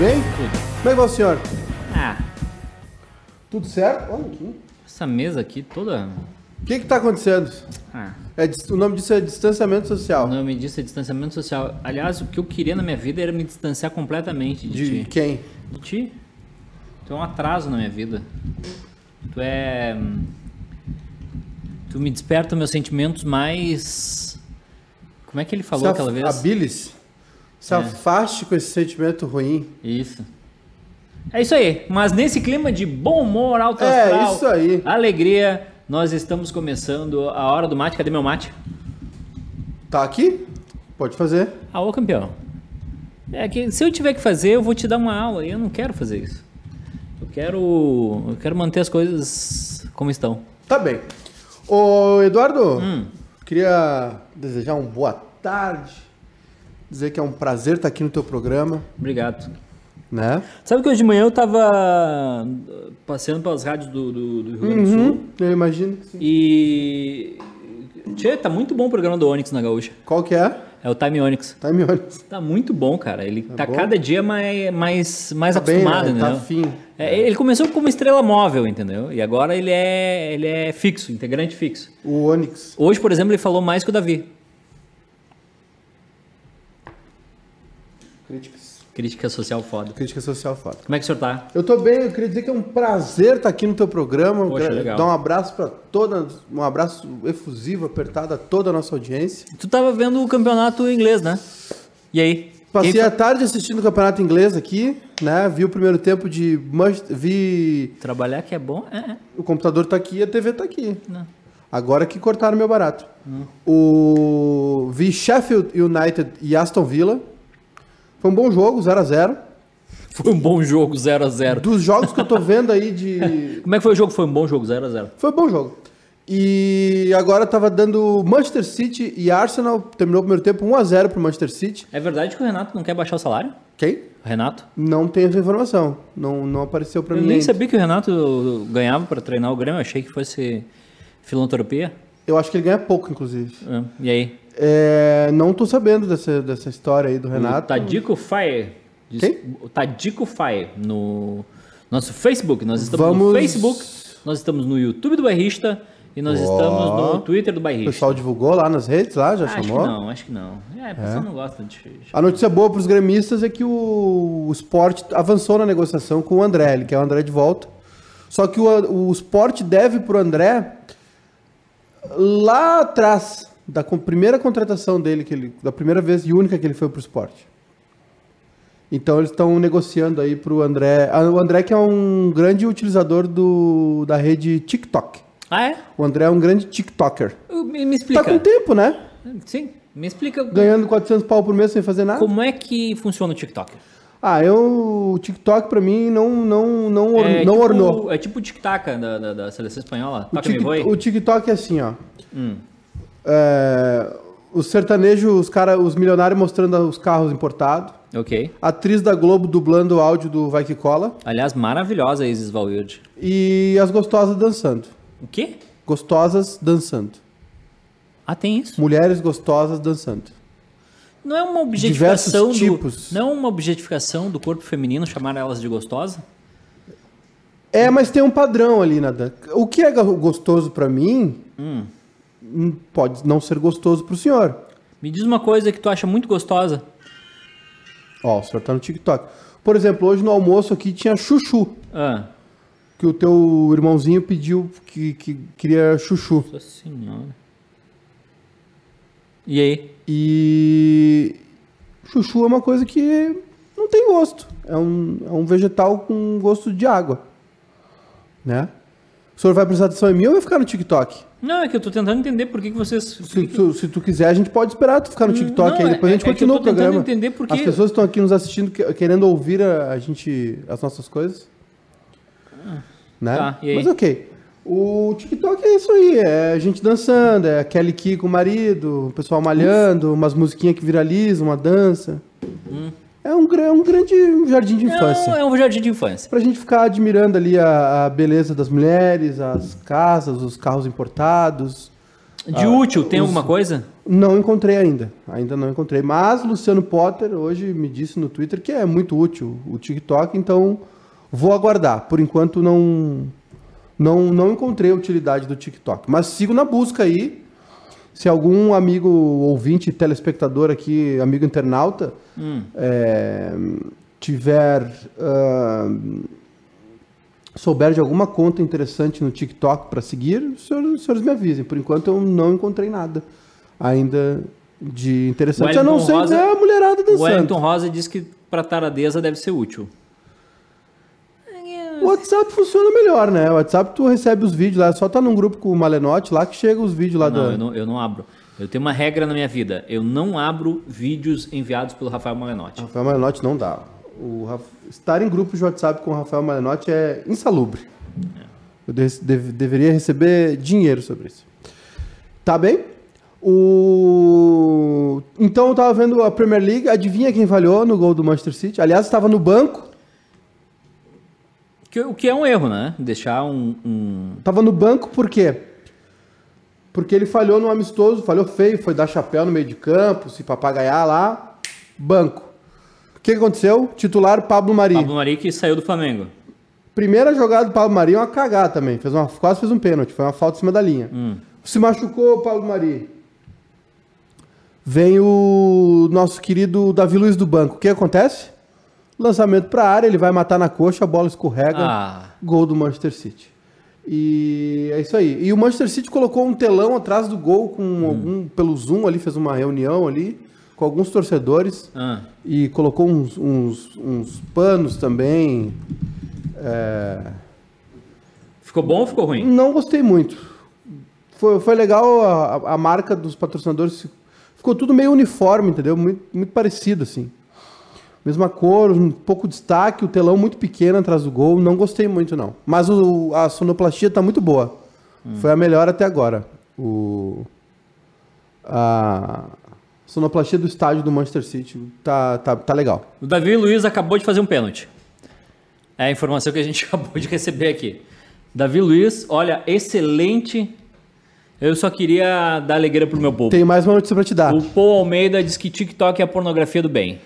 bem? Tudo. Como é que vai o senhor? Ah, Tudo certo? Olha aqui. essa mesa aqui toda. O que que tá acontecendo? Ah, É, o nome disso é distanciamento o social. nome disso é distanciamento social. Aliás, o que eu queria na minha vida era me distanciar completamente de, De ti. quem? De ti? Tu é um atraso na minha vida. Tu é. hum, Tu me desperta meus sentimentos mais. Como é que ele falou Se aquela vez? Habilis. Se É. afaste com esse sentimento ruim. Isso. É isso aí. Mas nesse clima de bom humor, alto É, astral, isso aí. alegria, nós estamos começando a hora do mate. Cadê meu mate? Tá aqui? Pode fazer. Ah, ô campeão. É que se eu tiver que fazer, eu vou te dar uma aula. E eu não quero fazer isso. Eu quero, eu quero manter as coisas como estão. Tá bem. Ô, Eduardo, Hum. queria desejar uma boa tarde. Dizer que é um prazer estar aqui no teu programa, Obrigado. né? Sabe que hoje de manhã eu tava passeando pelas rádios do, do, do Rio Grande do Sul Uhum, eu imagino que sim. e. Tchê, tá muito bom o programa do Onix na Gaúcha. Qual que é? É o Time Onix. Time Onyx. Tá muito bom, cara. Ele tá, bom? cada dia mais, mais, mais Tá bem, acostumado, né? Tá afim. É, ele começou como estrela móvel, entendeu? E agora ele é, ele é fixo, integrante fixo. O Onix. Hoje, por exemplo, ele falou mais que o Davi. Críticas. Crítica social foda. Crítica social foda. Como é que o senhor tá? Eu tô bem, eu queria dizer que é um prazer estar aqui no teu programa. Poxa, Quero legal. Dar um abraço para toda, um abraço efusivo, apertado a toda a nossa audiência. Tu tava vendo o campeonato inglês, né? E aí? Passei Quem a tarde assistindo o campeonato inglês aqui, né? Vi o primeiro tempo de vi Trabalhar que é bom? É, é. o computador tá aqui e a TV tá aqui. Não. Agora que cortaram meu barato. Hum. O vi Sheffield United e Aston Villa. Foi um bom jogo, 0 a 0. Foi um bom jogo, 0x0. Dos jogos que eu tô vendo aí de Como é que foi o jogo? Foi um bom jogo, 0x0. Foi um bom jogo. E agora tava dando Manchester City e Arsenal. Terminou o primeiro tempo 1x0 pro Manchester City. É verdade que o Renato não quer baixar o salário? Quem? O Renato? Não tenho essa informação. Não, não apareceu pra Eu mim. nem ainda. sabia que o Renato ganhava para treinar o Grêmio. Eu achei que fosse filantropia. Eu acho que ele ganha pouco, inclusive. É. E aí? É, não tô sabendo dessa, dessa história aí do O Renato. Tadico Fire. diz- Quem? O Tadico Fire no nosso Facebook. Nós estamos no Vamos- Facebook, nós estamos no YouTube do Bairrista e nós Ó. estamos no Twitter do O Bairrista. pessoal divulgou lá nas redes, lá, já Ah, acho que chamou. não, acho que não. É, o pessoal não gosta de. A notícia boa pros gremistas é que o, o Sport avançou na negociação com o André. Ele quer o André de volta. Só que o, o Sport deve pro André lá atrás, da primeira contratação dele, que ele, da primeira vez e única que ele foi pro Sport. Então eles estão negociando aí pro André. ah, O André que é um grande utilizador do, da rede TikTok. Ah, é? O André é um grande TikToker. Me, me Tá explica. com tempo, né? Sim, me explica Ganhando 400 pau por mês sem fazer nada. como é que funciona o TikTok. Ah, eu, o TikTok pra mim não, não, não, or- é não tipo, ornou. É tipo o tic-tac da, da, da seleção espanhola. O, voe. o TikTok é assim, ó. Hum. É, os sertanejos, os, cara, os milionários mostrando os carros importados. Ok. Atriz da Globo dublando o áudio do Vai Que Cola. Aliás, maravilhosa a Isis Valverde. E as gostosas dançando. O quê? Gostosas dançando. Ah, tem isso. Mulheres gostosas dançando. Não é uma objetificação do, Diversos tipos. Não é uma objetificação do corpo feminino chamar elas de gostosa? É, mas tem um padrão ali na dan- O que é go- gostoso pra mim Hum. Hum, pode não ser gostoso pro senhor. Me diz uma coisa que tu acha muito gostosa. Ó, o senhor tá no TikTok. Por exemplo, hoje no almoço aqui tinha chuchu. Ah, que o teu irmãozinho pediu que, que queria chuchu. nossa senhora. E aí? E chuchu é uma coisa que não tem gosto. É um, é um vegetal com gosto de água. Né? O senhor vai prestar atenção em mim ou vai ficar no TikTok? Não, é que eu tô tentando entender por que, que vocês. Se tu, se tu quiser, a gente pode esperar tu ficar no TikTok não, aí. Depois é- a gente é eu continua o programa. tentando entender por As pessoas estão aqui nos assistindo, que- querendo ouvir a, a gente, as nossas coisas. Né? tá? Mas ok. O TikTok é isso aí, é a gente dançando, é a Kelly Key com o marido, o pessoal malhando, umas musiquinhas que viralizam, uma dança. É um, gra- um grande jardim de infância. Não, é um jardim de infância. Pra gente ficar admirando ali a, a beleza das mulheres, as casas, os carros importados. De Ah, útil, tem os- alguma coisa? Não encontrei ainda. Ainda não encontrei. Mas Luciano Potter hoje me disse no Twitter que é muito útil o TikTok, então vou aguardar. Por enquanto não não, não encontrei a utilidade do TikTok. Mas sigo na busca aí. Se algum amigo ouvinte, telespectador aqui, amigo internauta, Hum. é, tiver. ah, souber de alguma conta interessante no TikTok para seguir, os senhores, os senhores me avisem. Por enquanto eu não encontrei nada ainda de interessante. a não Wellington ser Rosa- a mulherada O dançando. Wellington Rosa diz que pra taradeza deve ser útil. O WhatsApp funciona melhor, né? O WhatsApp tu recebe os vídeos lá, só tá num grupo com o Malenote lá que chega os vídeos lá Não, do. eu não, eu não abro. Eu tenho uma regra na minha vida. Eu não abro vídeos enviados pelo Rafael Malenotti. Rafael Malenotti não dá. O Raf- Estar em grupos de WhatsApp com o Rafael Malenotti é insalubre. Eu de- deve- deveria receber dinheiro sobre isso. Tá bem? O... Então eu tava vendo a Premier League. Adivinha quem falhou no gol do Manchester City? Aliás, estava no banco. Que- O que é um erro, né? Deixar um. um- Tava no banco por quê? Porque ele falhou no amistoso, falhou feio, foi dar chapéu no meio de campo, se papagaiar lá. Banco. O que aconteceu? Titular Pablo Mari. Pablo Mari que saiu do Flamengo. Primeira jogada do Pablo Mari é uma cagada também. Fez uma, quase fez um pênalti, foi uma falta em cima da linha. Se machucou o Pablo Mari. Vem o nosso querido Davi Luiz do banco. O que acontece? Lançamento para área, ele vai matar na coxa, a bola escorrega. Ah. Gol do Manchester City. E é isso aí. E o Manchester City colocou um telão atrás do gol com algum pelo Zoom ali, fez uma reunião ali com alguns torcedores Ah. e colocou uns, uns, uns panos também. É, Ficou bom ou ficou ruim? Não gostei muito. Foi, foi legal a, a marca dos patrocinadores. Ficou tudo meio uniforme, entendeu? Muito, muito parecido, assim. Mesma cor, um pouco de destaque, o telão muito pequeno atrás do gol. Não gostei muito, não. Mas o- a sonoplastia tá muito boa. Foi a melhor até agora. O, a sonoplastia do estádio do Manchester City tá, tá, tá legal. O Davi Luiz acabou de fazer um pênalti. É a informação que a gente acabou de receber aqui. Davi Luiz, olha, excelente. Eu só queria dar alegria pro meu povo. Tem mais uma notícia pra te dar. O Paul Almeida diz que TikTok é a pornografia do bem.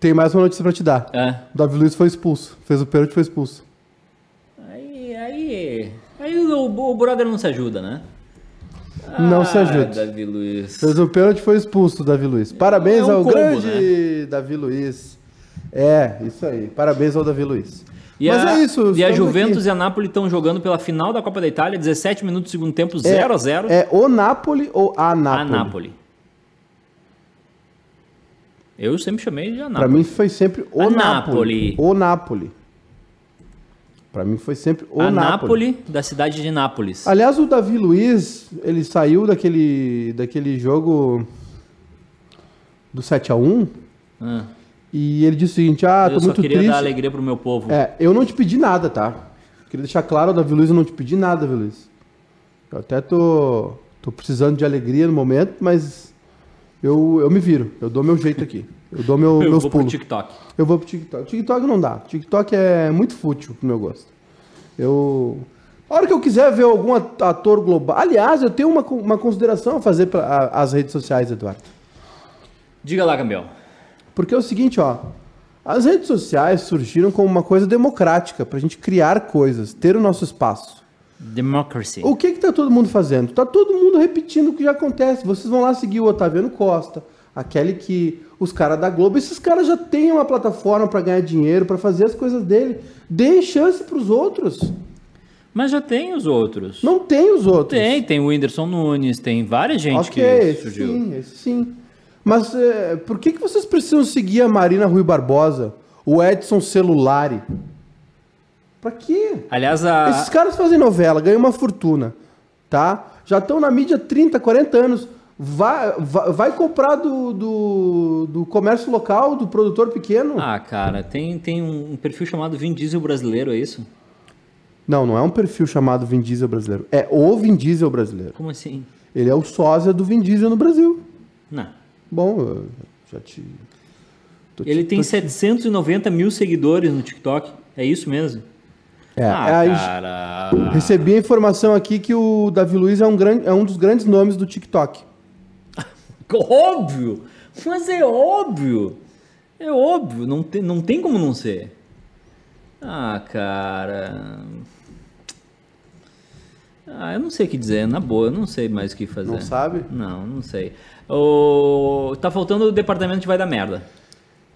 Tem mais uma notícia pra te dar. É. O Davi Luiz foi expulso. Fez o pênalti e foi expulso. Aí, aí, aí o, o brother não se ajuda, né? Não se Ah, ajude. Davi Luiz. Fez o pênalti e foi expulso, Davi Luiz. Parabéns É um ao combo, grande Davi Luiz. É, isso aí. Parabéns ao Davi Luiz. E Mas a, é isso. E a Juventus aqui. e a Napoli estão jogando pela final da Copa da Itália, 17 minutos do segundo tempo, 0 a 0 É o Napoli ou a Napoli? a Napoli. Eu sempre chamei de Pra Anápolis. mim foi sempre o A Napoli. Napoli. O Napoli. Pra mim foi sempre o a Napoli. Napoli da cidade de Nápoles. Aliás, o Davi Luiz, ele saiu daquele, daquele jogo do 7x1 Ah, e ele disse o seguinte, ah, eu tô só muito queria triste. dar alegria pro meu povo. É, eu não te pedi nada, tá? Queria deixar claro, Davi Luiz, eu não te pedi nada, Davi Luiz. Eu até tô, tô precisando de alegria no momento, mas eu, eu me viro. Eu dou meu jeito aqui. Eu dou meu, eu meus vou pro. TikTok. Eu vou pro TikTok. TikTok não dá. TikTok é muito fútil pro meu gosto. Eu. A hora que eu quiser ver algum at- ator global. Aliás, eu tenho uma, uma consideração a fazer para as redes sociais, Eduardo. Diga lá, Gabriel. Porque é o seguinte, ó. As redes sociais surgiram como uma coisa democrática, pra gente criar coisas, ter o nosso espaço. Democracy. O que que tá todo mundo fazendo? Tá todo mundo repetindo o que já acontece. Vocês vão lá seguir o Otaviano Costa, a Kelly que os caras da Globo, esses caras já têm uma plataforma pra ganhar dinheiro, pra fazer as coisas dele. Deem chance pros outros. Mas já tem os outros. Não tem os outros. Tem, tem o Whindersson Nunes, tem várias gente ok, que surgiu. sim, esse sim. Mas é, por que, que vocês precisam seguir a Marina Rui Barbosa, o Edson Celulari? Pra quê? Aliás, a... Esses caras fazem novela, ganham uma fortuna, tá? Já estão na mídia há 30, 40 anos. Vai, vai, vai comprar do, do, do comércio local, do produtor pequeno? Ah, cara, tem, tem um perfil chamado Vin Diesel brasileiro, é isso? Não, não é um perfil chamado Vin Diesel brasileiro. É o Vin Diesel brasileiro. Como assim? Ele é o sósia do Vin Diesel no Brasil. Não. Bom, eu já te... tô te- Ele tem tô te- 790 mil seguidores no TikTok. É isso mesmo? É, ah, é cara. Recebi a informação aqui que o Davi Luiz é um, grande, é um dos grandes nomes do TikTok. Óbvio! Mas é óbvio! É óbvio, não tem, não tem como não ser. Ah, cara. Ah, eu não sei o que dizer, na boa, eu não sei mais o que fazer. Não sabe? Não, não sei. O... Tá faltando o departamento de vai dar merda.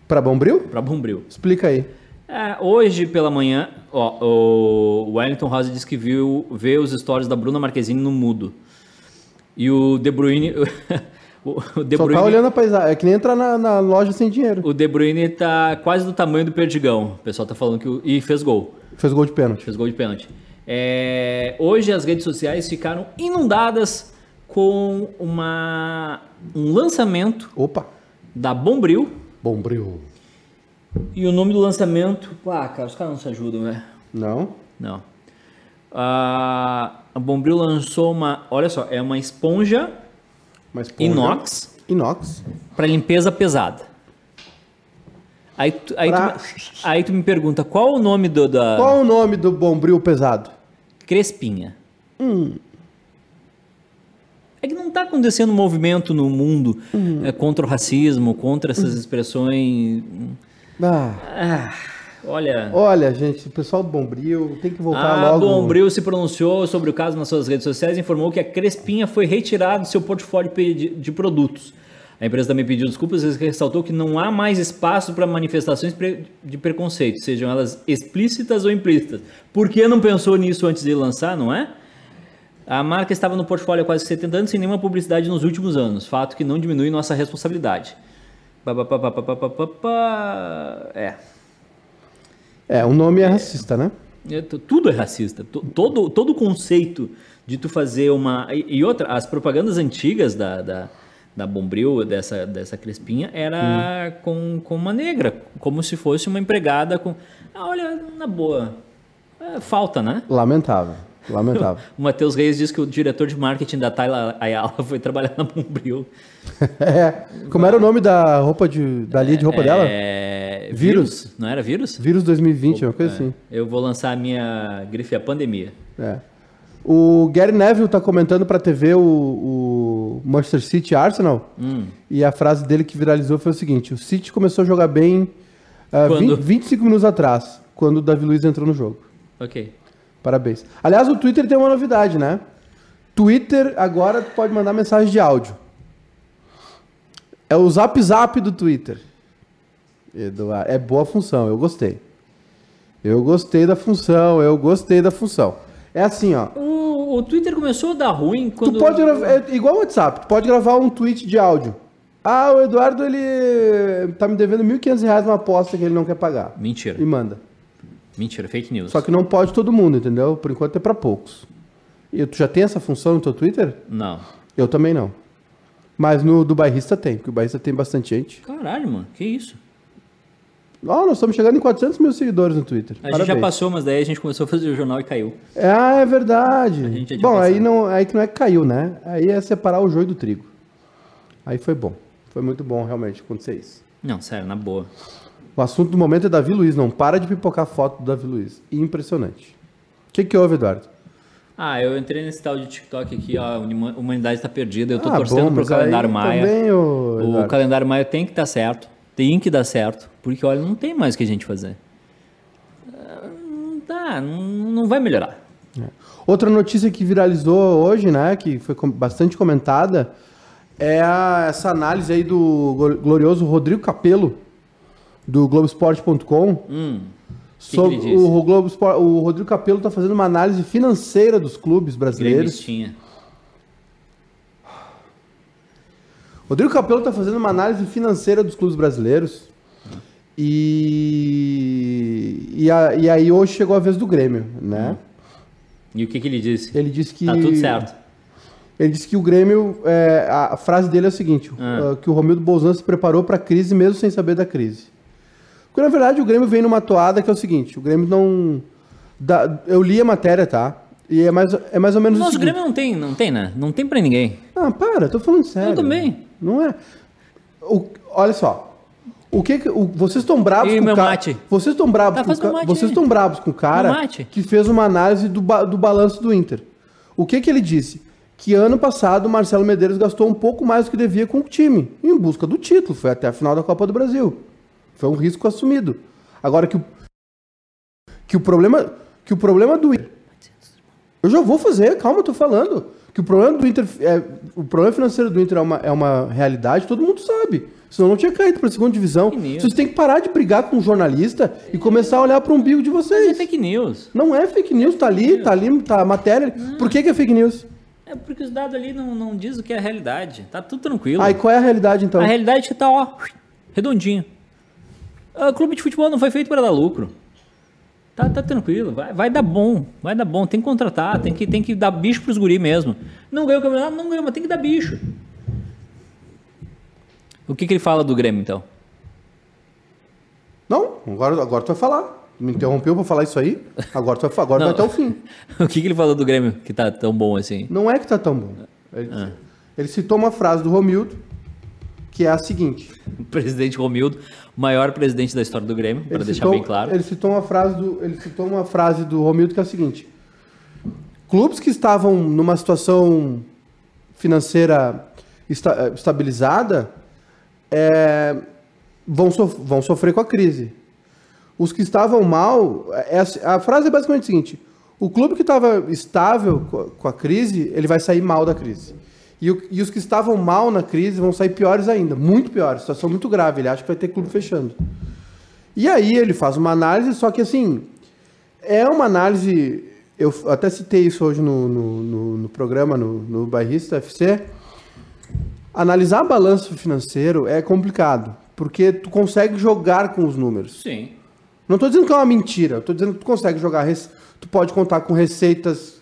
Pra Bombril? Pra Bombril. Explica aí. É, hoje pela manhã, ó, o Wellington Rose disse que viu vê os stories da Bruna Marquezine no mudo. E o De Bruyne. o De Só Bruyne, tá olhando a paisagem. É que nem entrar na, na loja sem dinheiro. o De Bruyne tá quase do tamanho do Perdigão. O pessoal tá falando que. o- E fez gol. Fez gol de pênalti. Fez gol de pênalti. É, hoje as redes sociais ficaram inundadas com uma, um lançamento Opa. da Bombril. Bombril. E o nome do lançamento. Ah, cara, os caras não se ajudam, velho. Não? Não. Ah, a Bombril lançou uma. Olha só, é uma esponja Mas esponja. inox Inox. para limpeza pesada. Aí tu, aí, Pra- tu, aí tu me pergunta qual o nome do, da Qual o nome do Bombril pesado? Crespinha. Hum. É que não está acontecendo um movimento no mundo Hum. é, contra o racismo, contra essas expressões. Ah. Ah, olha. Olha, gente, o pessoal do Bombril tem que voltar A logo. Bombril se pronunciou sobre o caso nas suas redes sociais e informou que a Crespinha foi retirada do seu portfólio de, de produtos. A empresa também pediu desculpas e ressaltou que não há mais espaço para manifestações de preconceito, sejam elas explícitas ou implícitas. Por que não pensou nisso antes de lançar, não é? A marca estava no portfólio há quase 70 anos sem nenhuma publicidade nos últimos anos, fato que não diminui nossa responsabilidade. É. É, o nome é racista, né? É, tu- Tudo é racista. Todo, todo o conceito de tu fazer uma. E, outra, as propagandas antigas da, da, da Bombril, dessa, dessa Crespinha, era com, com uma negra, como se fosse uma empregada com. Ah, olha, na boa. É, falta, né? Lamentável. Lamentável. O Matheus Reis diz que o diretor de marketing da Tayla Ayala foi trabalhar na Bombril. é. Como era o nome da roupa de, da linha de roupa dela? É, Vírus. vírus. Não era vírus? Vírus 2020, uma coisa É. assim. Eu vou lançar a minha grife a pandemia. É. O Gary Neville tá comentando pra TV o, o Manchester City Arsenal. Hum. E a frase dele que viralizou foi o seguinte: o City começou a jogar bem Quando? 20 25 minutos atrás, quando o Davi Luiz entrou no jogo. Ok. Parabéns. Aliás, o Twitter tem uma novidade, né? Twitter agora tu pode mandar mensagem de áudio. É o Zap Zap do Twitter. Eduardo, é boa função, eu gostei. Eu gostei da função, eu gostei da função. É assim, ó. O, o Twitter começou a dar ruim quando. Tu pode gravar, é igual o WhatsApp, tu pode gravar um tweet de áudio. Ah, o Eduardo, ele tá me devendo 1.500 reais numa aposta que ele não quer pagar. Mentira. E manda. Mentira, fake news. Só que não pode todo mundo, entendeu? Por enquanto é pra poucos. E tu já tem essa função no teu Twitter? Não. Eu também não. Mas no do bairrista tem, porque o bairrista tem bastante gente. Caralho, mano, que isso? Ó, nós estamos chegando em 400 mil seguidores no Twitter. A gente já passou, mas daí a gente começou a fazer o jornal e caiu. Ah, é verdade. A gente Bom, aí não, aí que não é que caiu, né? Aí é separar o joio do trigo. Aí foi bom. Foi muito bom, realmente, acontecer isso. Não, sério, na boa. O assunto do momento é Davi Luiz. Não para de pipocar foto do Davi Luiz. Impressionante. O que, que houve, Eduardo? Ah, eu entrei nesse tal de TikTok aqui, ó, a huma- humanidade tá perdida, eu tô Ah, torcendo bom, pro calendário Maia. também, ô, o Eduardo. calendário Maia tem que dar certo. Tem que dar certo. Porque, olha, não tem mais o que a gente fazer. Ah, Não dá, não, vai melhorar. Outra notícia que viralizou hoje, né, que foi bastante comentada, é a- essa análise aí do glo- glorioso Rodrigo Capello, do Globoesporte.com. Hum. que sobre disse? o, Globo o Rodrigo Capello está fazendo uma análise financeira dos clubes brasileiros. Gremistinha. Rodrigo Capello está fazendo uma análise financeira dos clubes brasileiros. E, e, a- e aí hoje chegou a vez do Grêmio, né? E o que que ele disse? Ele disse que Tá tudo certo. Ele disse que o Grêmio, é, a, frase dele é a seguinte, Ah. uh, que o Romildo Bolzan se preparou para a crise mesmo sem saber da crise. Porque na verdade o Grêmio vem numa toada que é o seguinte, o Grêmio não dá- eu li a matéria, tá? E é mais, é mais ou menos o Nosso seguinte. Grêmio não tem, não tem, né? Não tem pra ninguém. Ah, para, tô falando sério. Eu também. Não é. O- olha só. O que, que- o- vocês estão bravos E com o cara? mate? Vocês estão bravos Tá, com o mate Vocês estão bravos com o cara que fez uma análise do, ba- do balanço do Inter. O que que ele disse? que ano passado o Marcelo Medeiros gastou um pouco mais do que devia com o time, em busca do título. Foi até a final da Copa do Brasil. Foi um risco assumido. Agora que o, que o problema que o problema do Inter. Eu já vou fazer, calma, eu tô falando. Que o problema do Inter. É, o problema financeiro do Inter é uma, é uma realidade, todo mundo sabe. Senão não tinha caído para a segunda divisão. Vocês têm que parar de brigar com um jornalista e começar a olhar para o umbigo de vocês. Mas é fake news. Não é fake news, tá ali, tá ali, tá a matéria. Não. Por que, que é fake news? É porque os dados ali não, não dizem o que é a realidade. Tá tudo tranquilo. Aí qual é a realidade então? A realidade é que tá, ó, redondinho. O clube de futebol não foi feito para dar lucro. Tá, tá tranquilo, vai, vai dar bom, vai dar bom. Tem que contratar, tem que, tem que dar bicho pros guri mesmo. Não ganhou o campeonato, não ganhou, mas tem que dar bicho. O que, que ele fala do Grêmio, então? Não, agora, agora tu vai falar. Me interrompeu para falar isso aí? Agora, tu vai, agora vai até o fim. o que, que ele falou do Grêmio que tá tão bom assim? Não é que tá tão bom. Ele, ah. ele citou uma frase do Romildo, que é a seguinte: o presidente Romildo, maior presidente da história do Grêmio, para deixar bem claro. Ele citou uma frase do, ele citou uma frase do Romildo que é a seguinte: clubes que estavam numa situação financeira esta, estabilizada é, vão, sof vão sofrer com a crise. Os que estavam mal, é, a frase é basicamente a seguinte: o clube que estava estável com a crise, ele vai sair mal da crise. E, o, e, os que estavam mal na crise vão sair piores ainda, muito piores, situação muito grave. Ele acha que vai ter clube fechando. E aí ele faz uma análise, só que assim, é uma análise. Eu até citei isso hoje no, no, no, no programa, no, no Bairrista FC. Analisar balanço financeiro é complicado, porque tu consegue jogar com os números. Sim. Não estou dizendo que é uma mentira, estou dizendo que tu consegue jogar, tu pode contar com receitas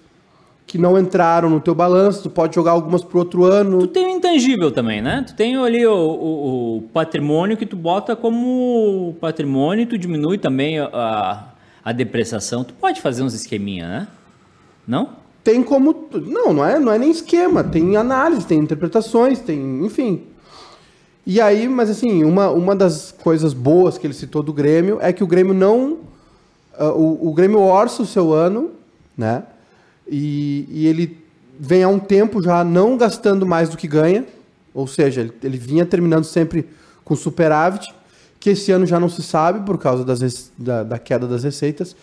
que não entraram no teu balanço, tu pode jogar algumas pro outro ano. Tu tem o intangível também, né? Tu tem ali o, o, o patrimônio que tu bota como patrimônio e tu diminui também a, a depreciação. Tu pode fazer uns esqueminha, né? Não? Tem como... Não, não é, não é nem esquema. Tem análise, tem interpretações, tem... Enfim. E aí, mas assim, uma, uma das coisas boas que ele citou do Grêmio é que o Grêmio não... Uh, o, o Grêmio orça o seu ano, né? E, e, ele vem há um tempo já não gastando mais do que ganha, ou seja, ele, ele vinha terminando sempre com superávit, que esse ano já não se sabe por causa das, da, da, queda das receitas.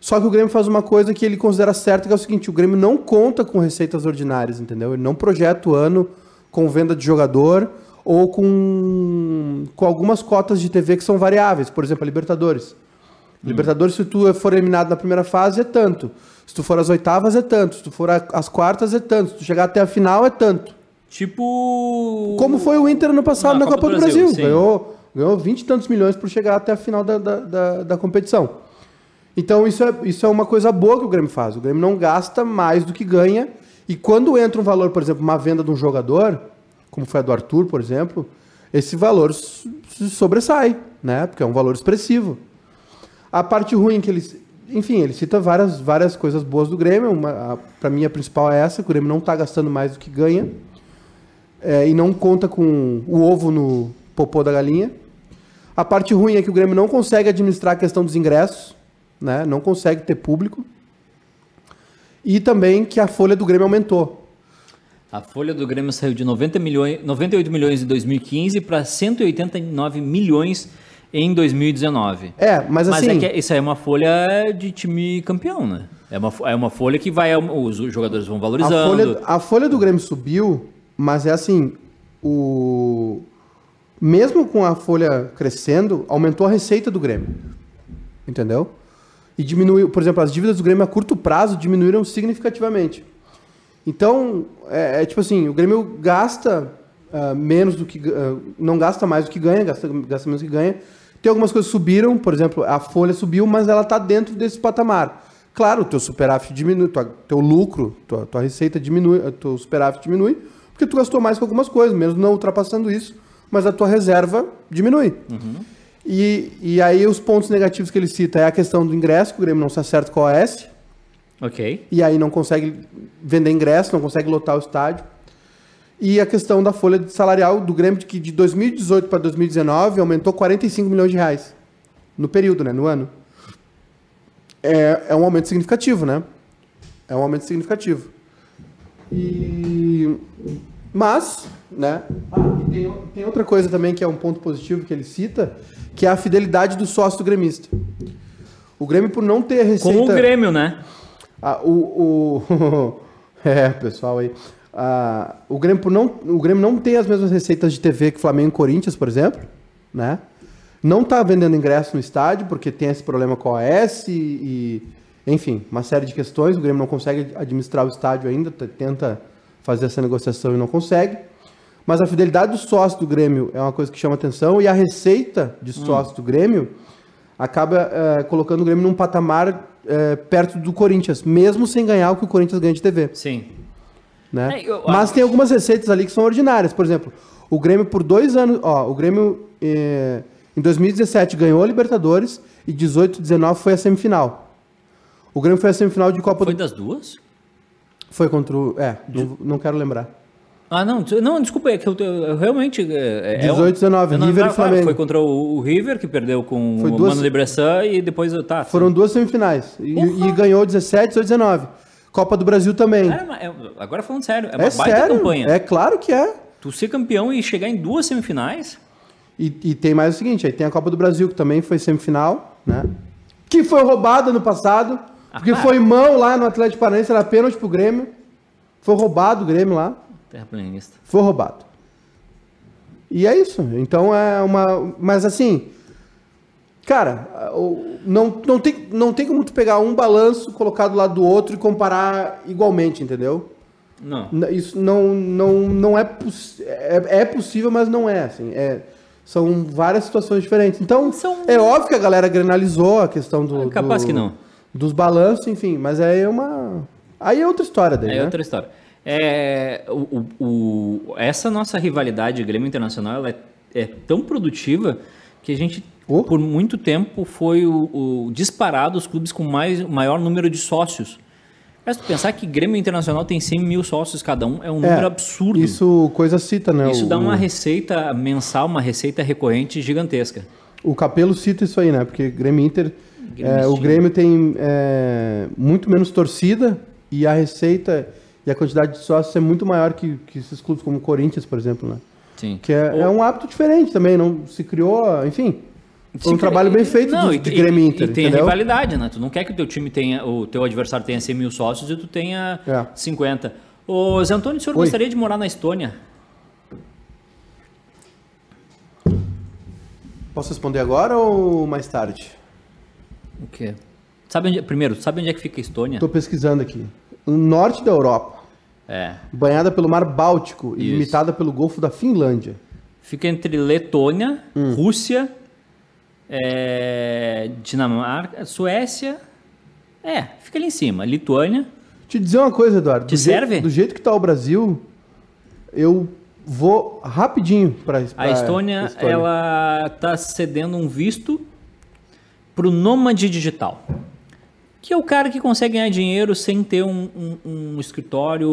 Só que o Grêmio faz uma coisa que ele considera certa, que é o seguinte: o Grêmio não conta com receitas ordinárias, entendeu? Ele não projeta o ano com venda de jogador ou com, com algumas cotas de TV que são variáveis, por exemplo, a Libertadores. Hum. Libertadores, se tu for eliminado na primeira fase, é tanto. Se tu for às oitavas, é tanto. Se tu for às quartas, é tanto. Se tu chegar até a final, é tanto. Tipo. Como foi o Inter no passado na, na Copa, Copa, do Brasil. Brasil. Ganhou, ganhou 20 e tantos milhões por chegar até a final da, da, da, da, competição. Então, isso é, isso é uma coisa boa que o Grêmio faz. O Grêmio não gasta mais do que ganha. E quando entra um valor, por exemplo, uma venda de um jogador, como foi a do Arthur, por exemplo, esse valor sobressai, né? Porque é um valor expressivo. A parte ruim que eles enfim, ele cita várias, várias coisas boas do Grêmio. Para mim, a principal é essa: que o Grêmio não está gastando mais do que ganha. É, e não conta com o ovo no popô da galinha. A parte ruim é que o Grêmio não consegue administrar a questão dos ingressos, né? não consegue ter público. E também que a folha do Grêmio aumentou. A folha do Grêmio saiu de 90 milhões, 98 milhões em 2015 para 189 milhões em 2019. É, mas assim... Mas é que isso aí é uma folha de time campeão, né? É uma, é uma folha que vai... Os jogadores vão valorizando. A folha, a folha do Grêmio subiu, mas é assim... O... Mesmo com a folha crescendo, aumentou a receita do Grêmio. Entendeu? E diminuiu... Por exemplo, as dívidas do Grêmio a curto prazo diminuíram significativamente. Então, é, é tipo assim, o Grêmio gasta uh, menos do que... Uh, não gasta mais do que ganha, gasta, gasta menos do que ganha tem algumas coisas que subiram, por exemplo, a folha subiu, mas ela está dentro desse patamar. Claro, o teu superávit diminui, tua, teu lucro, tua, tua receita diminui, teu superávit diminui, porque tu gastou mais com algumas coisas, mesmo não ultrapassando isso, mas a tua reserva diminui. Uhum. E, e aí os pontos negativos que ele cita é a questão do ingresso, que o Grêmio não se acerta com a OS. Ok. E aí não consegue vender ingresso, não consegue lotar o estádio. E a questão da folha salarial do Grêmio, que de 2018 para 2019 aumentou 45 milhões de reais. No período, né? No ano. É, é um aumento significativo, né? É um aumento significativo. E... Mas, né? Ah, e tem, tem outra coisa também que é um ponto positivo que ele cita, que é a fidelidade do sócio do gremista. O Grêmio, por não ter receita... Com o Grêmio, né? Ah, o, o... é, pessoal aí. Ah, o, Grêmio, não, o Grêmio não tem as mesmas receitas de TV que Flamengo e Corinthians, por exemplo, né? Não está vendendo ingresso no estádio, porque tem esse problema com a OAS e, e, enfim, uma série de questões. O Grêmio não consegue administrar o estádio ainda, tenta fazer essa negociação e não consegue. Mas a fidelidade do sócio do Grêmio é uma coisa que chama atenção e a receita de sócio hum. do Grêmio acaba é, colocando o Grêmio num patamar é, perto do Corinthians, mesmo sem ganhar o que o Corinthians ganha de TV. Sim. Né? É, eu, Mas tem algumas receitas ali que são ordinárias. Por exemplo, o Grêmio por dois anos, ó, o Grêmio é, em 2017 ganhou a Libertadores e 18, 19 foi a semifinal. O Grêmio foi a semifinal de Copa foi do... Foi das duas? Foi contra o... É, de... não, não quero lembrar. Ah, não, não, desculpa, é que eu, eu realmente. É, 18, é 19, um, River e Flamengo. Foi contra o, o, River, que perdeu com foi o duas, Mano Libressan e depois. Tá, foram sim. duas semifinais. E, e, ganhou 17, 18, 19. Copa do Brasil também. É, agora falando sério, é uma é baita sério, campanha. É claro que é. Tu ser campeão e chegar em duas semifinais. E, e, tem mais o seguinte: aí tem a Copa do Brasil, que também foi semifinal, né? Que foi roubada no passado. Porque ah, foi mão lá no Atlético Paranaense, era pênalti pro Grêmio. Foi roubado o Grêmio lá. Terraplanista. Foi roubado. E é isso. Então é uma. Mas assim. Cara, não, não, tem, não tem como tu pegar um balanço, colocar do lado do outro e comparar igualmente, entendeu? Não. Isso não, não, não é, é, é possível, mas não é. Assim, é, são várias situações diferentes. Então, são... é óbvio que a galera granalizou a questão do. É capaz do, que não. Dos balanços, enfim, mas aí é uma. Aí é outra história daí. É né? outra história. É, o, o, essa nossa rivalidade Grêmio Internacional é, é, tão produtiva que a gente, oh. por muito tempo, foi o, o, disparado os clubes com mais, maior número de sócios. Mas tu pensar que Grêmio Internacional tem 100 mil sócios cada um é um é, número absurdo. Isso coisa cita, né? Isso dá uma receita mensal, uma receita recorrente gigantesca. O Capelo cita isso aí, né? Porque Grêmio Inter, Grêmio é, o Grêmio tem é, muito menos torcida e a receita e a quantidade de sócios é muito maior que, que esses clubes como o Corinthians, por exemplo, né? Sim. Que é, é, um hábito diferente também, não se criou, enfim. Foi um trabalho bem feito não, de, de Grêmio Inter. E tem entendeu? rivalidade, né? Tu não quer que o teu time tenha, o teu adversário tenha 100 mil sócios e tu tenha é. 50. Ô, Zé Antônio, o senhor Oi. gostaria de morar na Estônia? Posso responder agora ou mais tarde? O quê? Sabe onde, primeiro, sabe onde é que fica a Estônia? Estou pesquisando aqui no norte da Europa. É. Banhada pelo Mar Báltico e limitada pelo Golfo da Finlândia. Fica entre Letônia, hum. Rússia, é, Dinamarca, Suécia. É, fica ali em cima. Lituânia. Te dizer uma coisa, Eduardo. Te do serve? Jeito, do jeito que está o Brasil, eu vou rapidinho para a Estônia, Estônia. Ela está cedendo um visto para o nômade digital que é o cara que consegue ganhar dinheiro sem ter um, um, um escritório.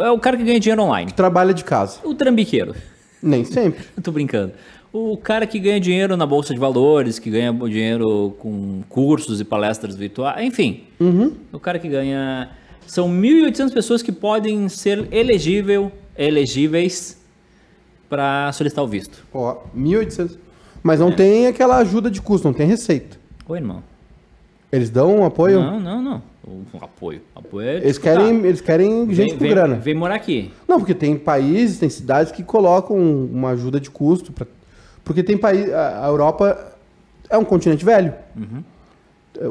É o cara que ganha dinheiro online. Que trabalha de casa. O trambiqueiro. Nem sempre. Tô brincando. O cara que ganha dinheiro na bolsa de valores, que ganha dinheiro com cursos e palestras virtuais, enfim. Uhum. O cara que ganha. São 1.800 pessoas que podem ser elegível, elegíveis para solicitar o visto. Ó, 1.800. Mas não é. tem aquela ajuda de custo, não tem receita. Oi, irmão. Eles dão um apoio? Não, não, não. Um apoio. apoio é eles, querem, eles querem gente vem, com vem, grana. Vem morar aqui. Não, porque tem países, tem cidades que colocam uma ajuda de custo. Pra, porque tem país. A Europa é um continente velho. Uhum.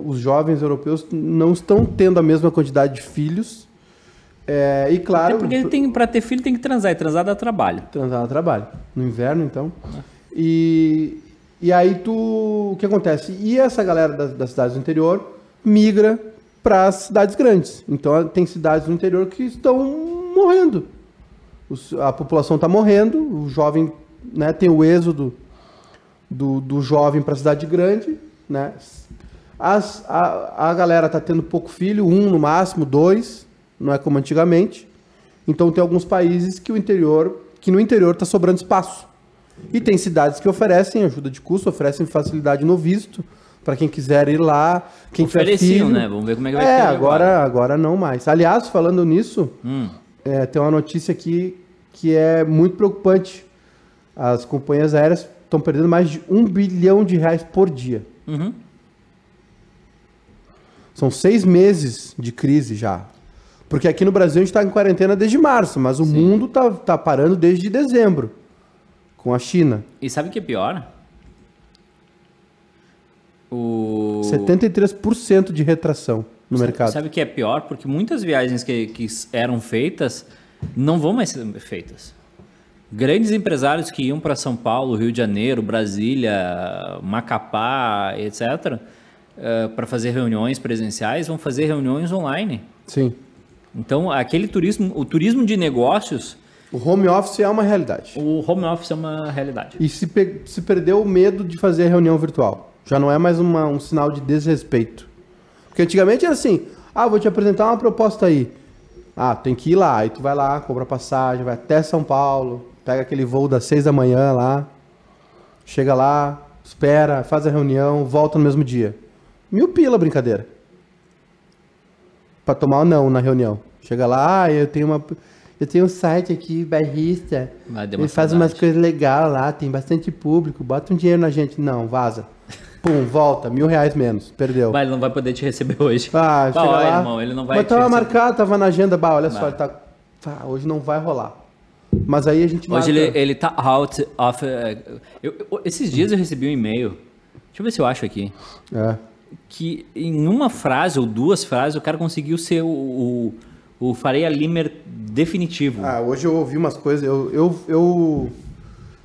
Os jovens europeus não estão tendo a mesma quantidade de filhos. É, e claro. Até porque para ter filho tem que transar. E transar dá trabalho. Transar dá trabalho. No inverno, então. É. E, e aí tu. O que acontece? E essa galera das, das cidades do interior migra para as cidades grandes. Então tem cidades no interior que estão morrendo. Os, a população está morrendo, o jovem né, tem o êxodo do, do jovem para a cidade grande. Né? As, a, a galera está tendo pouco filho, um no máximo, dois, não é como antigamente. Então tem alguns países que o interior, que no interior está sobrando espaço. E tem cidades que oferecem ajuda de custo, oferecem facilidade no visto para quem quiser ir lá, quem Ofereciam, né? Vamos ver como é que vai É, agora, agora, agora não mais. Aliás, falando nisso, hum. é, tem uma notícia aqui que é muito preocupante. As companhias aéreas estão perdendo mais de um bilhão de reais por dia. Uhum. São seis meses de crise já. Porque aqui no Brasil a gente está em quarentena desde março, mas o mundo tá, tá parando desde dezembro com a China. E sabe o que é pior? O... 73% de retração no Sabe- mercado. Sabe o que é pior? Porque muitas viagens que, que eram feitas não vão mais ser feitas. Grandes empresários que iam para São Paulo, Rio de Janeiro, Brasília, Macapá, etc., para fazer reuniões presenciais, vão fazer reuniões online. Sim. Então, aquele turismo, o turismo de negócios, O home office é uma realidade. o home office é uma realidade. E se, pe- se perdeu o medo de fazer a reunião virtual. Já não é mais uma- um sinal de desrespeito. Porque antigamente era assim: ah, vou te apresentar uma proposta aí. Ah, tem que ir lá. Aí tu vai lá, compra passagem, vai até São Paulo, pega aquele voo das seis da manhã lá, chega lá, espera, faz a reunião, volta no mesmo dia. Mil pila a brincadeira. Pra tomar ou não na reunião. Chega lá, ah, eu tenho uma. Eu tenho um site aqui, uma Ele faz umas coisas legais lá, tem bastante público, bota um dinheiro na gente. Não, vaza. Pum, volta, mil reais menos. Perdeu. Mas ele não vai poder te receber hoje. Ah, Bah, chega lá. irmão, ele não vai Mas tava receber. marcado, tava na agenda, bah, olha só, Bah. ele tá. Tá, hoje não vai rolar. Mas aí a gente Hoje marca- ele, ele tá out of. eh, eu- eu- esses dias eu recebi um e-mail. Deixa eu ver se eu acho aqui. É. Que em uma frase ou duas frases o cara conseguiu ser o, o, o Faria Limer definitivo. Ah, hoje eu ouvi umas coisas. Eu, eu, eu-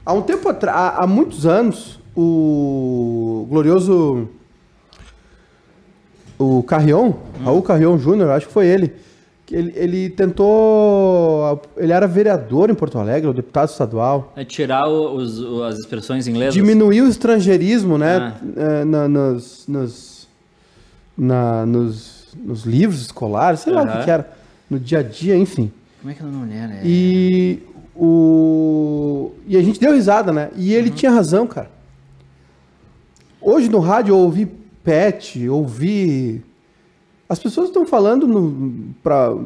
há um tempo atrás, há, há muitos anos, o glorioso o Carrion, Raul Carrion Júnior, acho que foi ele. Ele, ele tentou. Ele era vereador em Porto Alegre, o deputado estadual. É tirar os, as expressões inglesas. Diminuir o estrangeirismo, né? Ah. eh, na- nos, nos, na- nos, nos livros escolares, sei lá o que que era. No dia a dia, enfim. Como é que ela não mulher, né? E o e a gente deu risada, né? E ele tinha razão, cara. Hoje no rádio eu ouvi pet, ouvi as pessoas estão falando no para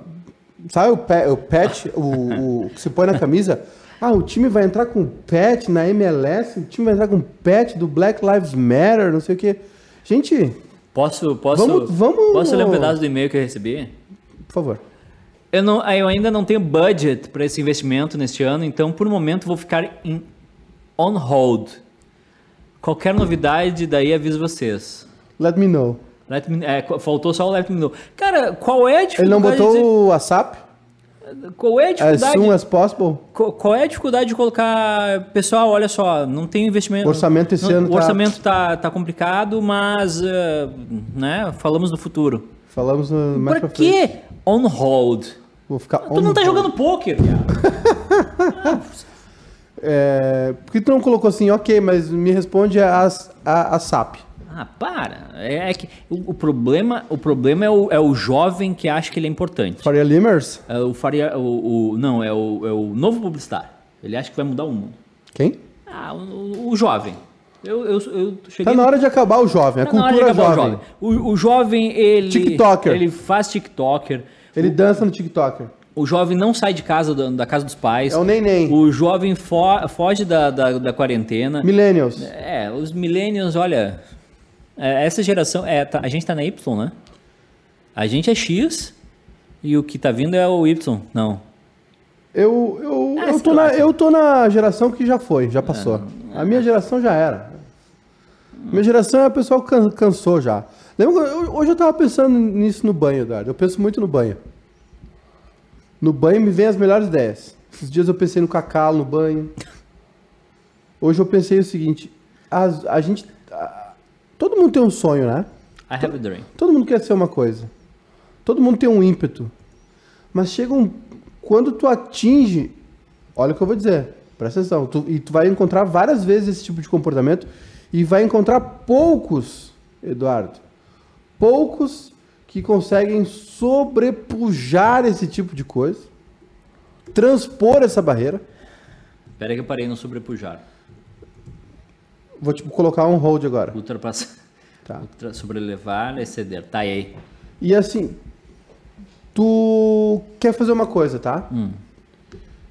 sabe o pet, o, pet o, o que se põe na camisa? Ah, o time vai entrar com pet na MLS, o time vai entrar com pet do Black Lives Matter, não sei o quê. Gente, Posso, posso, Vamos- vamos- posso ler um pedaço do e-mail que eu recebi? por favor. Eu, não, eu ainda não tenho budget para esse investimento neste ano, então por um momento vou ficar em on hold. Qualquer novidade, daí aviso vocês. Let me know. Let me- é, faltou só o let me know. Cara, qual é a Ele não dificuldade? botou de- o WhatsApp? Qual é a As dificuldade? soon as possible? Qual é a dificuldade de colocar. Pessoal, olha só, não tem investimento. O orçamento esse não- ano O tá- orçamento tá, tá complicado, mas. eh, né, falamos do futuro. Falamos uh, mais Por pra que on hold? Vou ficar Tu não tá jogando pôquer, cara. É, por que tu não colocou assim, ok, mas me responde a, a, a SAP. Ah, para. É, é que o, o problema, o problema é, o, é o jovem que acha que ele é importante. Faria Limers? É o faria, o, o- não, é o, é o novo publicitário. Ele acha que vai mudar o mundo. Quem? Ah, o, o jovem. Eu, eu, eu cheguei Tá na hora de acabar o jovem, a Tá na hora de cultura acabar jovem. O jovem. O, o jovem, ele. TikToker. Ele faz TikToker. Ele dança no TikToker. O jovem não sai de casa, da, da casa dos pais. É o neném. O jovem fo- foge da, da, da quarentena. Millennials. É, os millennials, olha. É, essa geração. É, tá- a gente tá na Y, né? A gente é X e o que tá vindo é o Y. Não. Eu, eu, Ah, eu, tô na, eu tô na geração que já foi, já passou. A minha geração já era. Minha geração é o pessoal can- cansou já. Lembra, que eu- hoje eu tava pensando nisso no banho, Eduardo. Eu penso muito no banho. No banho me vem as melhores ideias. Esses dias eu pensei no cacau no banho. Hoje eu pensei o seguinte: as- a, gente. a- todo mundo tem um sonho, né? I have a dream. Todo mundo quer ser uma coisa. Todo mundo tem um ímpeto. Mas chega um. Quando tu atinge. Olha o que eu vou dizer. Presta atenção. Tu- e tu vai encontrar várias vezes esse tipo de comportamento. E vai encontrar poucos, Eduardo. Poucos que conseguem sobrepujar esse tipo de coisa. Transpor essa barreira. Pera aí que eu parei no sobrepujar. Vou tipo, colocar um hold agora. Ultrapassar. Tá. Ultra, sobrelevar, exceder. Tá e aí. E assim, tu quer fazer uma coisa, tá? Hum.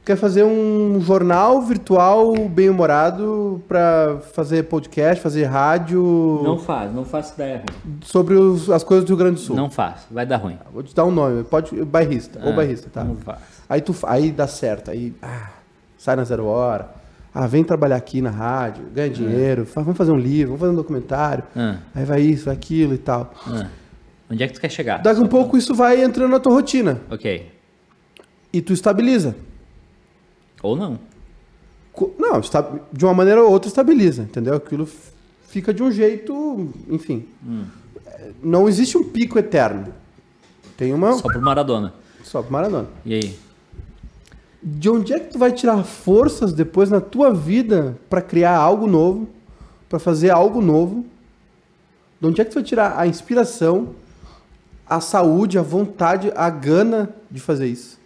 Quer fazer um jornal virtual bem-humorado pra fazer podcast, fazer rádio Não faz, não faça ideia ruim. sobre os- as coisas do Rio Grande do Sul. Não faz, vai dar ruim. Vou te dar um nome, pode bairrista, ou Ah, bairrista, tá? Não faz. Aí tu aí dá certo, aí ah, sai na zero hora. Ah, vem trabalhar aqui na rádio, ganha dinheiro, fa- vamos fazer um livro, vamos fazer um documentário. Ah, Aí vai isso, vai aquilo e tal. ah. Onde é que tu quer chegar? Daqui um Só pouco isso vai entrando na tua rotina Ok. e tu estabiliza. Ou não. Não, de uma maneira ou outra estabiliza, entendeu? Aquilo fica de um jeito, enfim. É, Não existe um pico eterno. Tem uma Só pro Maradona. só pro Maradona. E aí? De onde é que tu vai tirar forças depois na tua vida pra criar algo novo, pra fazer algo novo? De onde é que tu vai tirar a inspiração, a saúde, a vontade, a gana de fazer isso?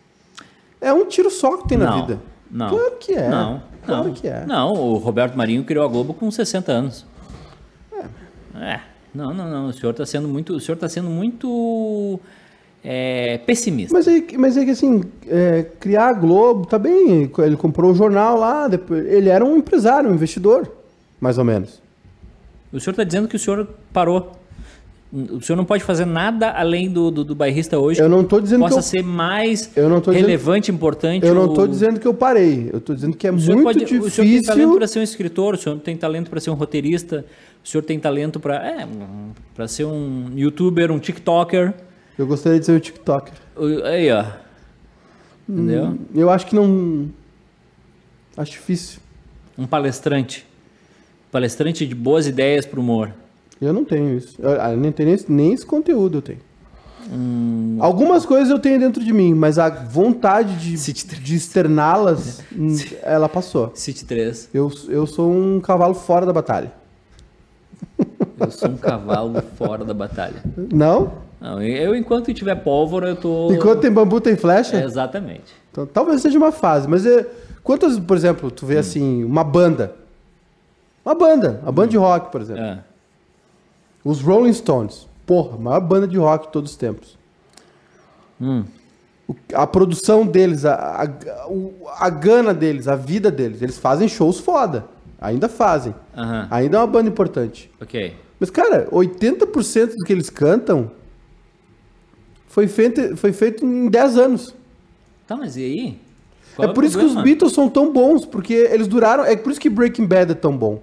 É um tiro só que tem na não. vida. Não. Claro que é. Não. Claro não. que é. Não, o Roberto Marinho criou a Globo com 60 anos. É. Não, não, não. O senhor está sendo muito. O senhor tá sendo muito é, pessimista. Mas é, que- mas é que assim, é, criar a Globo, tá bem, ele comprou o jornal lá, depois, ele era um empresário, um investidor, mais ou menos. O senhor está dizendo que o senhor parou. O senhor não pode fazer nada além do, do, do bairrista hoje Eu não tô dizendo possa que eu, ser mais tô dizendo- relevante, importante. eu não tô ou- dizendo que eu parei, eu tô dizendo que é muito pode, o senhor tem talento difícil. para ser um escritor, o senhor tem talento para ser um roteirista, o senhor tem talento para é, para ser um youtuber, um tiktoker. Eu gostaria de ser um TikToker. Aí, ó. Entendeu? Eu acho que não. Acho difícil. Um palestrante. Palestrante de boas ideias para o humor. Eu não tenho isso. Eu, eu nem tenho esse, nem esse conteúdo eu tenho. Hum. Algumas coisas eu tenho dentro de mim, mas a vontade de, de externá-las, hum, ela passou. City 3. Eu, eu sou um cavalo fora da batalha. Eu sou um cavalo fora da batalha. Não? Não, eu, enquanto tiver pólvora, eu tô. Enquanto tem bambu, tem flecha? É, exatamente. Então, talvez seja uma fase, mas é, quantas, por exemplo, tu vê assim, uma banda. Uma banda, uma banda de rock, por exemplo. É. Os Rolling Stones. Porra, a maior banda de rock de todos os tempos. Hum. O- A produção deles, a, a, o- a gana deles, a vida deles, eles fazem shows foda. Ainda fazem. Ainda é uma banda importante. Ok. Mas, cara, 80% do que eles cantam foi feito, foi feito em 10 anos. Tá, mas e aí? Qual é o por isso que os? Beatles são tão bons, porque eles duraram. É por isso que Breaking Bad é tão bom.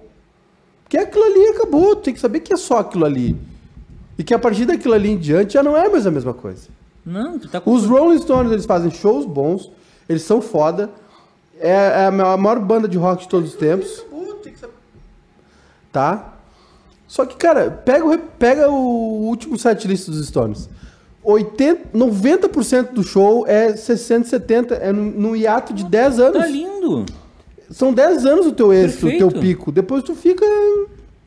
Porque aquilo ali acabou, tem que saber que é só aquilo ali. E que a partir daquilo ali em diante já não é mais a mesma coisa. Não, tu tá com. Os Rolling Stones, eles fazem shows bons, eles são foda. É, é a ma- a maior banda de rock de todos os tempos. Tá? Só que, cara, pega o, pega o último set list dos Stones. 80, 90% do show é 60, 70, é no, no hiato de 10 anos. Tá lindo. São 10 anos o teu êxito, o teu pico. Depois tu fica.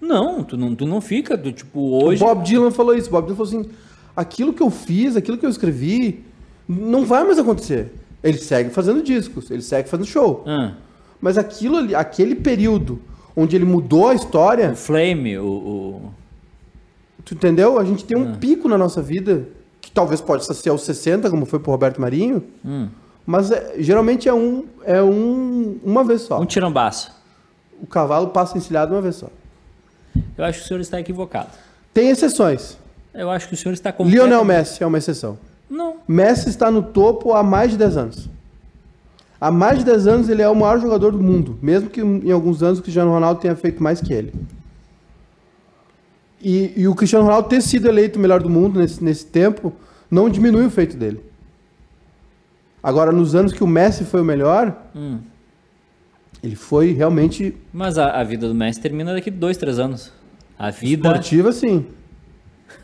Não, tu não, tu não fica, tu, tipo, O hoje. Bob Dylan falou isso. Bob Dylan falou assim: aquilo que eu fiz, aquilo que eu escrevi, não vai mais acontecer. Ele segue fazendo discos, ele segue fazendo show. Ah, Mas aquilo ali, aquele período onde ele mudou a história, o Flame, o. o- tu entendeu? A gente tem Ah. um pico na nossa vida, talvez possa ser aos 60, como foi pro Roberto Marinho, Hum, mas é- geralmente é um, é um uma vez só. um tirambaço. O cavalo passa encilhado uma vez só. Eu acho que o senhor está equivocado. Tem exceções. Eu acho que o senhor está Lionel completamente- Messi é uma exceção. Não. Messi está no topo há mais de 10 anos. Há mais de 10 anos ele é o maior jogador do mundo, mesmo que em alguns anos o Cristiano Ronaldo tenha feito mais que ele. E, e o Cristiano Ronaldo ter sido eleito o melhor do mundo nesse, nesse tempo não diminui o feito dele. Agora, nos anos que o Messi foi o melhor, Hum. ele foi realmente Mas a, a vida do Messi termina daqui dois, três anos. A vida. esportiva, sim.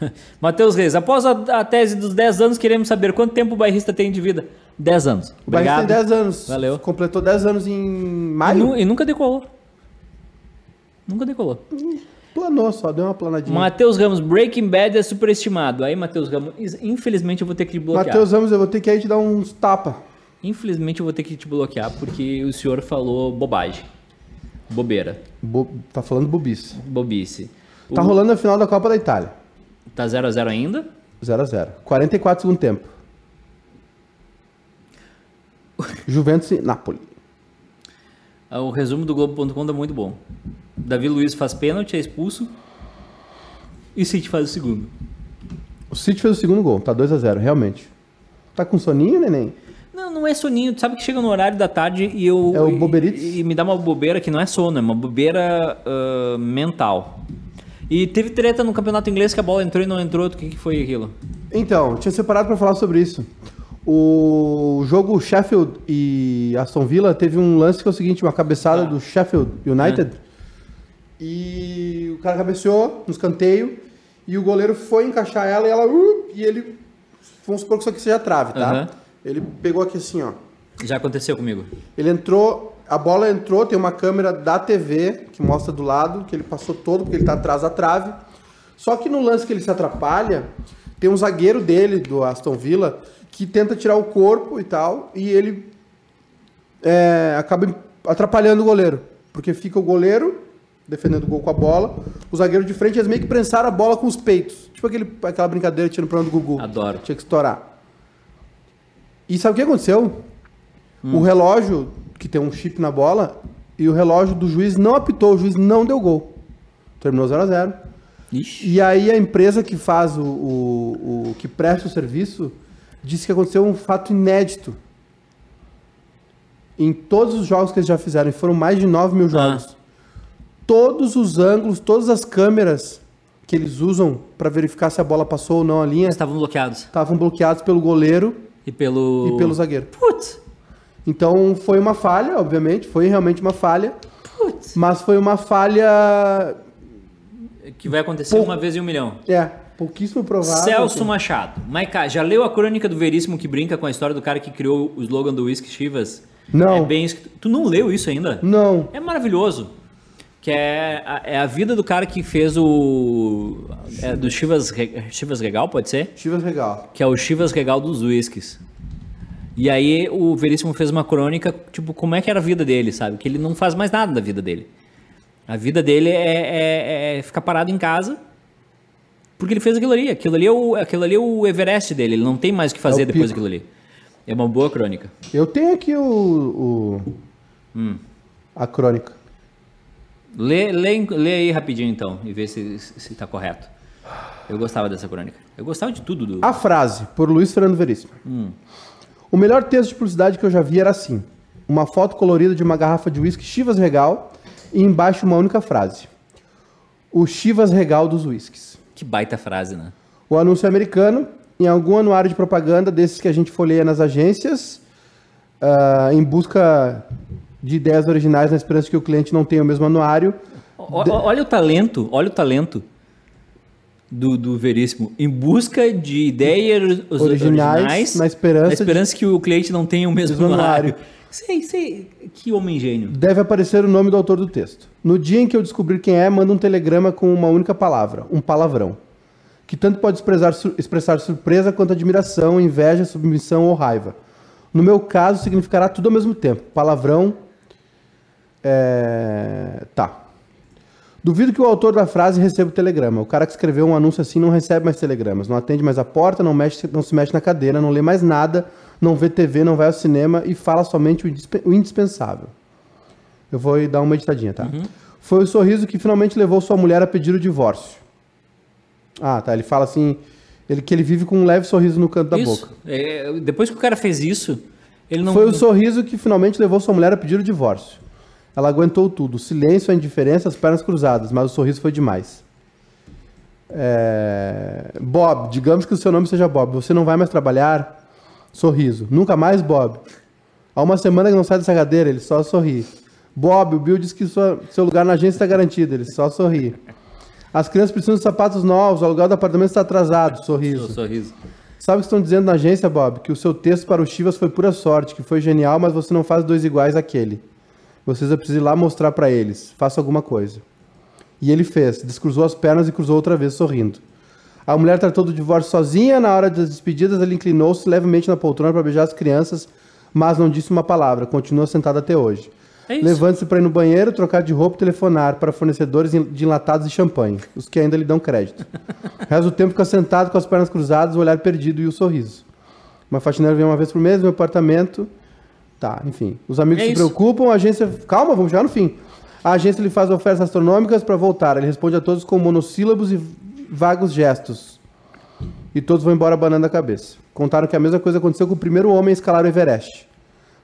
Matheus Reis, após a, a tese dos 10 anos, queremos saber quanto tempo o bairrista tem de vida. 10 anos. O Bahia tem Obrigado. 10 anos. Valeu. Completou 10 anos em E, maio. nu- e nunca decolou. Nunca decolou. Planou só, deu uma planadinha. Matheus Ramos, Breaking Bad é superestimado. Aí, Matheus Ramos, infelizmente eu vou ter que te bloquear. Matheus Ramos, eu vou ter que aí te dar uns tapa. Infelizmente eu vou ter que te bloquear porque o senhor falou bobagem. Bobeira. Bo- tá falando bobice. Bobice. O- Tá rolando a final da Copa da Itália. Tá 0x0 ainda? 0x0. 44 segundo tempo. Juventus e Napoli. O resumo do Globo.com tá muito bom. Davi Luiz faz pênalti, é expulso. E City faz o segundo. O City fez o segundo gol, tá 2 a 0 realmente. Tá com soninho, neném? Não, não é soninho. Tu sabe que chega no horário da tarde e eu. É o e-? E, me dá uma bobeira que não é sono, é uma bobeira ah, mental. E teve treta no campeonato inglês que a bola entrou e não entrou. O que, que foi aquilo? Então, tinha separado pra falar sobre isso. O jogo Sheffield e Aston Villa teve um lance que é o seguinte, uma cabeçada Ah. do Sheffield United. E o cara cabeceou no escanteio e o goleiro foi encaixar ela e ela uh, e ele vamos supor que isso aqui seja trave, tá? Aham. Ele pegou aqui assim, ó. Já aconteceu comigo. Ele entrou, a bola entrou, tem uma câmera da TV que mostra do lado, que ele passou todo, porque ele tá atrás da trave. Só que no lance que ele se atrapalha, tem um zagueiro dele, do Aston Villa, que tenta tirar o corpo e tal, e ele é, acaba atrapalhando o goleiro. Porque fica o goleiro defendendo o gol com a bola, o zagueiro de frente, eles meio que prensaram a bola com os peitos. Tipo aquele, aquela brincadeira tinha no programa do Gugu. Adoro. Tinha que estourar. E sabe o que aconteceu? O relógio, que tem um chip na bola, e o relógio do juiz não apitou, o juiz não deu gol. Terminou 0 a 0 Ixi. E aí a empresa que faz o, o, o- que presta o serviço disse que aconteceu um fato inédito. Em todos os jogos que eles já fizeram, e foram mais de 9 mil jogos. Todos os ângulos, todas as câmeras que eles usam para verificar se a bola passou ou não a linha Estavam bloqueados. estavam bloqueados pelo goleiro E pelo. e pelo zagueiro. Putz! Então foi uma falha, obviamente, foi realmente uma falha, Putz! mas foi uma falha, Que vai acontecer Pou- uma vez em um milhão. é, pouquíssimo provável. Celso assim. Machado. Maiká, já leu a crônica do Veríssimo que brinca com a história do cara que criou o slogan do Whisky Chivas? Não. É bem. Tu não leu isso ainda? Não. É maravilhoso. Que é a, é a vida do cara que fez o. É, do Chivas, Chivas Regal, pode ser? Chivas Regal. Que é o Chivas Regal dos Whiskies. E aí o Veríssimo fez uma crônica, tipo, como é que era a vida dele, sabe? Que ele não faz mais nada da vida dele. A vida dele é, é- é ficar parado em casa. Porque ele fez aquilo ali. Aquilo ali é o, aquilo ali é o Everest dele. Ele não tem mais o que fazer É o depois pico. daquilo ali. É uma boa crônica. Eu tenho aqui o, o- Hum. a crônica. Lê, lê, lê aí rapidinho então e vê se, se tá correto. Eu gostava dessa crônica. Eu gostava de tudo do. A frase, por Luiz Fernando Veríssimo. O melhor texto de publicidade que eu já vi era assim: uma foto colorida de uma garrafa de uísque Chivas Regal e embaixo uma única frase: o Chivas Regal dos uísques. Que baita frase, né? O anúncio é americano, em algum anuário de propaganda desses que a gente folheia nas agências, ah, em busca de ideias originais, na esperança de que o cliente não tenha o mesmo anuário. O- Olha o talento, olha o talento do, do Veríssimo. Em busca de ideias Originais, originais, na esperança na esperança que o cliente não tenha o mesmo Mesmo anuário. Sei, sei. Que homem gênio. Deve aparecer o nome do autor do texto. No dia em que eu descobrir quem é, manda um telegrama com uma única palavra, um palavrão. Que tanto pode expressar, expressar surpresa quanto admiração, inveja, submissão ou raiva. No meu caso, significará tudo ao mesmo tempo. Palavrão. É... Tá. Duvido que o autor da frase receba o telegrama. O cara que escreveu um anúncio assim não recebe mais telegramas, não atende mais a porta, não, mexe, não se mexe na cadeira, não lê mais nada, não vê TV, não vai ao cinema e fala somente o indispe- o indispensável. Eu vou dar uma editadinha, tá? Foi o sorriso que finalmente levou sua mulher a pedir o divórcio. Ah, tá. Ele fala assim, ele, que ele vive com um leve sorriso no canto da isso. boca. É, depois que o cara fez isso, ele não. Foi o sorriso que finalmente levou sua mulher a pedir o divórcio. Ela aguentou tudo, o silêncio, a indiferença, as pernas cruzadas, mas o sorriso foi demais. É, Bob, digamos que o seu nome seja Bob, você não vai mais trabalhar? Sorriso. Nunca mais, Bob? Há uma semana que não sai dessa cadeira, ele só sorri. Bob, o Bill disse que sua- seu lugar na agência está garantido, ele só sorri. As crianças precisam de sapatos novos, o aluguel do apartamento está atrasado, sorriso. sorriso. Sabe o que estão dizendo na agência, Bob? Que o seu texto para o Chivas foi pura sorte, que foi genial, mas você não faz dois iguais àquele. Vocês precisam ir lá mostrar para eles. Faça alguma coisa. E ele fez. Descruzou as pernas e cruzou outra vez, sorrindo. A mulher tratou do divórcio sozinha. Na hora das despedidas, ele inclinou-se levemente na poltrona para beijar as crianças, mas não disse uma palavra. Continua sentado até hoje. É. Levante-se para ir no banheiro, trocar de roupa e telefonar para fornecedores de enlatados de champanhe, os que ainda lhe dão crédito. O resto do tempo fica sentado com as pernas cruzadas, o olhar perdido e o sorriso. Uma faxineira vem uma vez por mês no meu apartamento, Tá, enfim. Os amigos É se isso. preocupam, a agência. Calma, vamos chegar no fim. A agência lhe faz ofertas astronômicas para voltar. Ele responde a todos com monossílabos e vagos gestos. E todos vão embora banando a cabeça. Contaram que a mesma coisa aconteceu com o primeiro homem a escalar o Everest.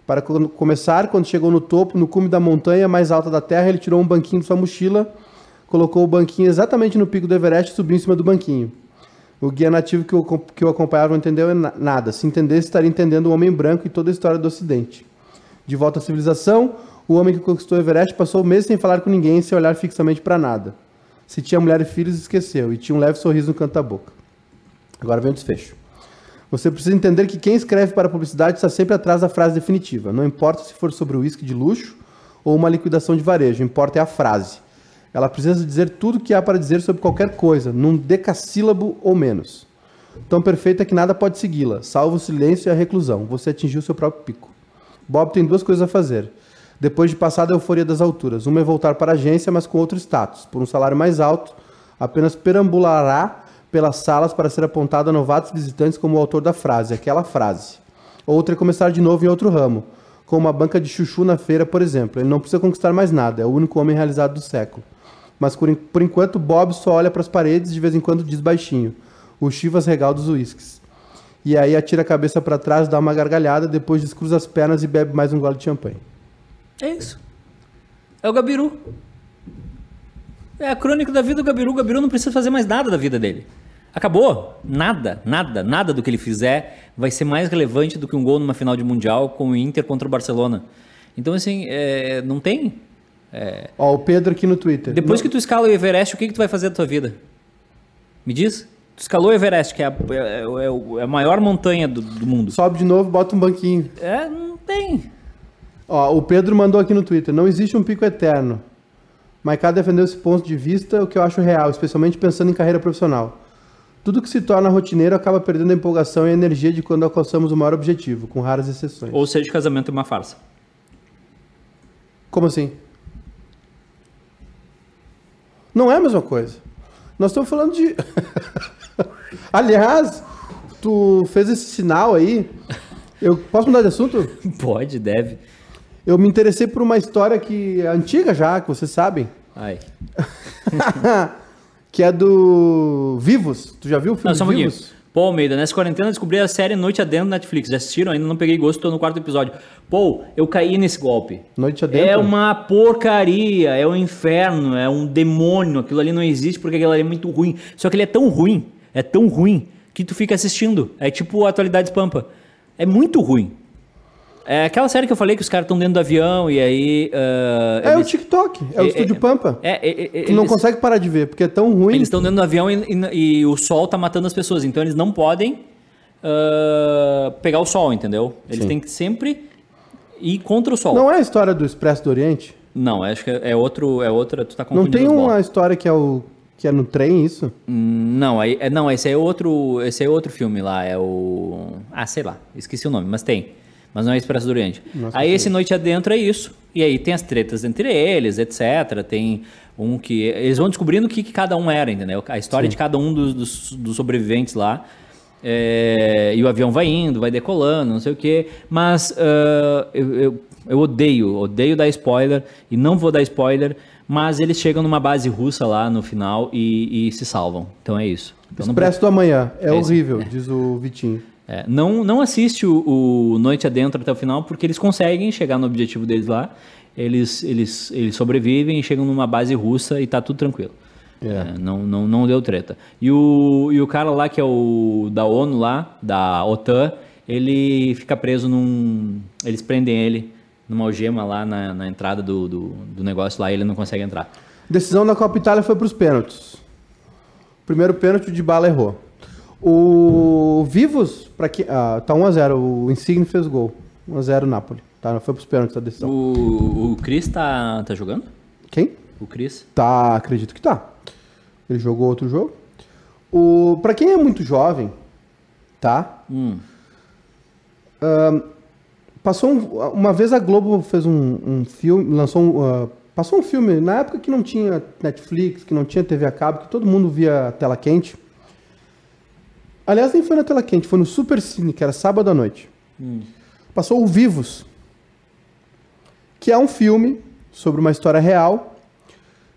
Para co- começar, quando chegou no topo, no cume da montanha mais alta da Terra, ele tirou um banquinho de sua mochila, colocou o banquinho exatamente no pico do Everest e subiu em cima do banquinho. O guia nativo que o, que o acompanhava não entendeu na- nada. Se entendesse, estaria entendendo o homem branco e toda a história do Ocidente. De volta à civilização, o homem que conquistou o Everest passou meses sem falar com ninguém sem olhar fixamente para nada. Se tinha mulher e filhos, esqueceu, e tinha um leve sorriso no canto da boca. Agora vem o desfecho. Você precisa entender que quem escreve para a publicidade está sempre atrás da frase definitiva. Não importa se for sobre uísque de luxo ou uma liquidação de varejo, importa é a frase. Ela precisa dizer tudo o que há para dizer sobre qualquer coisa, num decassílabo ou menos. Tão perfeita que nada pode segui-la, salvo o silêncio e a reclusão. Você atingiu seu próprio pico. Bob tem duas coisas a fazer. Depois de passar da euforia das alturas, uma é voltar para a agência, mas com outro status. Por um salário mais alto, apenas perambulará pelas salas para ser apontado a novatos visitantes como o autor da frase, aquela frase. Outra é começar de novo em outro ramo, com uma banca de chuchu na feira, por exemplo. Ele não precisa conquistar mais nada, é o único homem realizado do século. Mas por enquanto, Bob só olha para as paredes e de vez em quando diz baixinho: o Chivas regal dos uísques. E aí atira a cabeça para trás, dá uma gargalhada, depois descruza as pernas e bebe mais um gole de champanhe. É isso. É o Gabiru. É a crônica da vida do Gabiru. O Gabiru não precisa fazer mais nada da vida dele. Acabou. Nada, nada, nada do que ele fizer vai ser mais relevante do que um gol numa final de Mundial com o Inter contra o Barcelona. Então, assim, é, não tem. Ó, o Pedro aqui no Twitter. Depois Não- que tu escala o Everest, o que, que tu vai fazer da tua vida? Me diz? Tu escalou o Everest, que é a, é- é é a maior montanha do, do mundo. Sobe de novo, bota um banquinho. É, não tem. Ó, o Pedro mandou aqui no Twitter: não existe um pico eterno. Maiká defendeu esse ponto de vista, o que eu acho real, especialmente pensando em carreira profissional. Tudo que se torna rotineiro acaba perdendo a empolgação e a energia de quando alcançamos o maior objetivo, com raras exceções. Ou seja, casamento é uma farsa. Como assim? Não é a mesma coisa. Nós estamos falando de. Aliás, tu fez esse sinal aí. Eu posso mudar de assunto? Pode, deve. Eu me interessei por uma história que é antiga já, que vocês sabem, Ai. que é do Vivos. Tu já viu o filme Não, só um. Vivos? Pô, Almeida, nessa quarentena descobri a série Noite Adentro na Netflix. Já assistiram? Ainda não peguei gosto, tô no quarto episódio. Pô, eu caí nesse golpe. Noite Adentro? É uma porcaria, é um inferno, é um demônio. Aquilo ali não existe porque aquilo ali é muito ruim. Só que ele é tão ruim, é tão ruim, que tu fica assistindo. É tipo a atualidade Pampa. É muito ruim. É aquela série que eu falei que os caras estão dentro do avião e aí. ah, É o eles- TikTok, é o É, Estúdio é, Pampa. É, é, é, Tu não eles- consegue parar de ver, porque é tão ruim. Eles estão dentro do avião e, e- e o sol tá matando as pessoas, então eles não podem ah, pegar o sol, entendeu? Eles Sim. têm que sempre ir contra o sol. Não é a história do Expresso do Oriente? Não, acho que é outro, é outra, tu tá Não confundindo tem as bolas. uma história que é o que é no trem, isso? Não, aí, é, não, esse é outro, esse é outro filme lá, é o ah, sei lá, esqueci o nome, mas tem. Mas não é Expresso do Oriente. Nossa, aí que esse Noite Adentro é isso. E aí tem as tretas entre eles, etc. Tem um que eles vão descobrindo o que, que cada um era, entendeu? A história de cada um dos, dos- dos sobreviventes lá. É, e o avião vai indo, vai decolando, não sei o quê. Mas ah, eu, eu, eu odeio, odeio dar spoiler e não vou dar spoiler. Mas eles chegam numa base russa lá no final e, e se salvam. Então é isso. Então não Expresso do Amanhã. É, É horrível, diz o Vitinho. é, não, não assiste o, o Noite Adentro até o final, porque eles conseguem chegar no objetivo deles lá. Eles, eles, eles sobrevivem e chegam numa base russa e tá tudo tranquilo. É, não, não, não deu treta. E o, e o cara lá, que é o da ONU lá, da OTAN, ele fica preso num. Eles prendem ele numa algema lá na, na entrada do, do, do negócio lá e ele não consegue entrar. Decisão da Copa Itália foi para os pênaltis. Primeiro pênalti de bala errou. O Vivos, para que ah, tá 1 a 0, o Insigne fez gol. 1 a 0 Napoli. Tá, foi para os pênaltis a decisão. O, o Chris tá, tá jogando? Quem? O Chris? Tá, acredito que tá. Ele jogou outro jogo. O para quem é muito jovem, tá? Hum. Passou um- uma vez a Globo fez um, um filme, lançou um, ah, passou um filme na época que não tinha Netflix, que não tinha TV a cabo, que todo mundo via tela quente. Aliás, nem foi na tela quente, foi no Super Cine, que era sábado à noite. Passou o Vivos. que é um filme sobre uma história real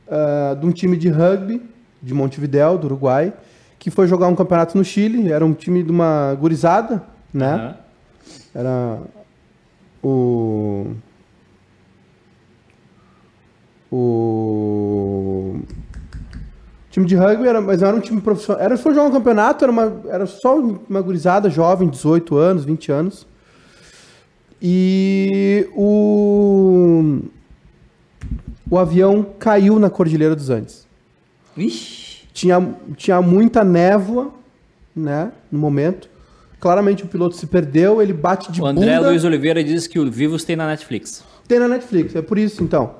ah, de um time de rugby de Montevidéu, do Uruguai, que foi jogar um campeonato no Chile. Era um time de uma gurizada, né? Aham. Era o. O. Time de rugby, era, mas não era um time profissional. Era, foi jogar um campeonato, era, uma, era só uma gurizada jovem, 18 anos, 20 anos. E o. O avião caiu na Cordilheira dos Andes Ixi. tinha, tinha muita névoa, né, no momento. Claramente o piloto se perdeu, ele bate de O André bunda. Luiz Oliveira diz que o Vivos tem na Netflix. Tem na Netflix, é por isso então.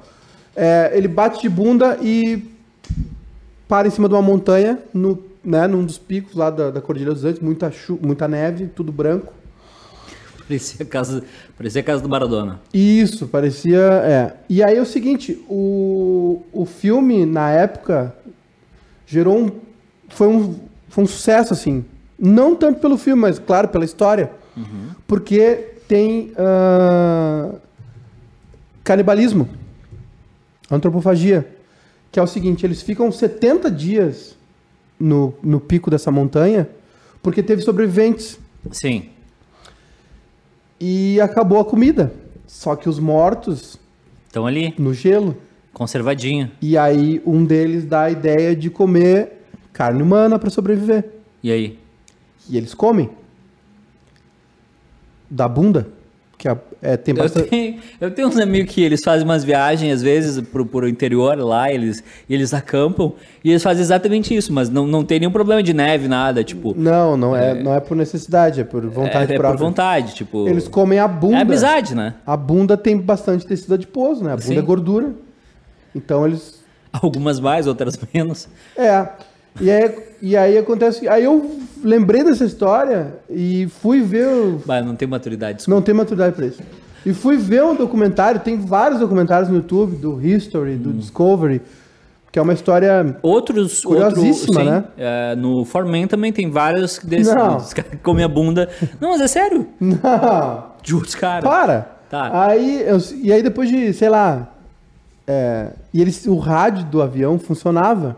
É, ele bate de bunda e para em cima de uma montanha, no, né, num dos picos lá da, da Cordilheira dos Andes, muita, muita neve, tudo branco. Parecia a casa, parecia a casa do Maradona. Isso, parecia. É. E aí é o seguinte, o, o filme, na época, gerou um. Foi um, foi um sucesso, assim. Não tanto pelo filme, mas, claro, pela história. Porque tem ah, canibalismo, antropofagia. Que é o seguinte, eles ficam 70 dias no, no pico dessa montanha porque teve sobreviventes Sim. e acabou a comida. Só que os mortos Estão ali, no gelo. conservadinho. E aí um deles dá a ideia de comer carne humana para sobreviver. E aí? E eles comem. Da bunda. Que é, é, tem Eu bastante. tenho, eu tenho uns amigos que eles fazem umas viagens, às vezes, pro, pro interior lá, eles, eles acampam, e eles fazem exatamente isso, mas não, não tem nenhum problema de neve, nada, tipo... Não, não é, não é por necessidade, é por vontade é, é por própria. vontade, tipo... Eles comem a bunda. É amizade, né? A bunda tem bastante tecido adiposo, né? A bunda Sim. é gordura. Então eles Algumas mais, outras menos. É. E aí, e aí acontece. Aí eu lembrei dessa história e fui ver. o- Mas não tem maturidade, desculpa. Não tem maturidade pra isso. E fui ver um documentário, tem vários documentários no YouTube, do History, Hum. do Discovery, que é uma história. Outros, Curiosíssima, outro, sim, né? é, no Foreman também tem vários desses, Não. dos caras que comem a bunda. Não, mas é sério. Não! Juro, cara. Para! Tá. Aí, eu- e aí depois de, sei lá. é, e eles, o rádio do avião funcionava.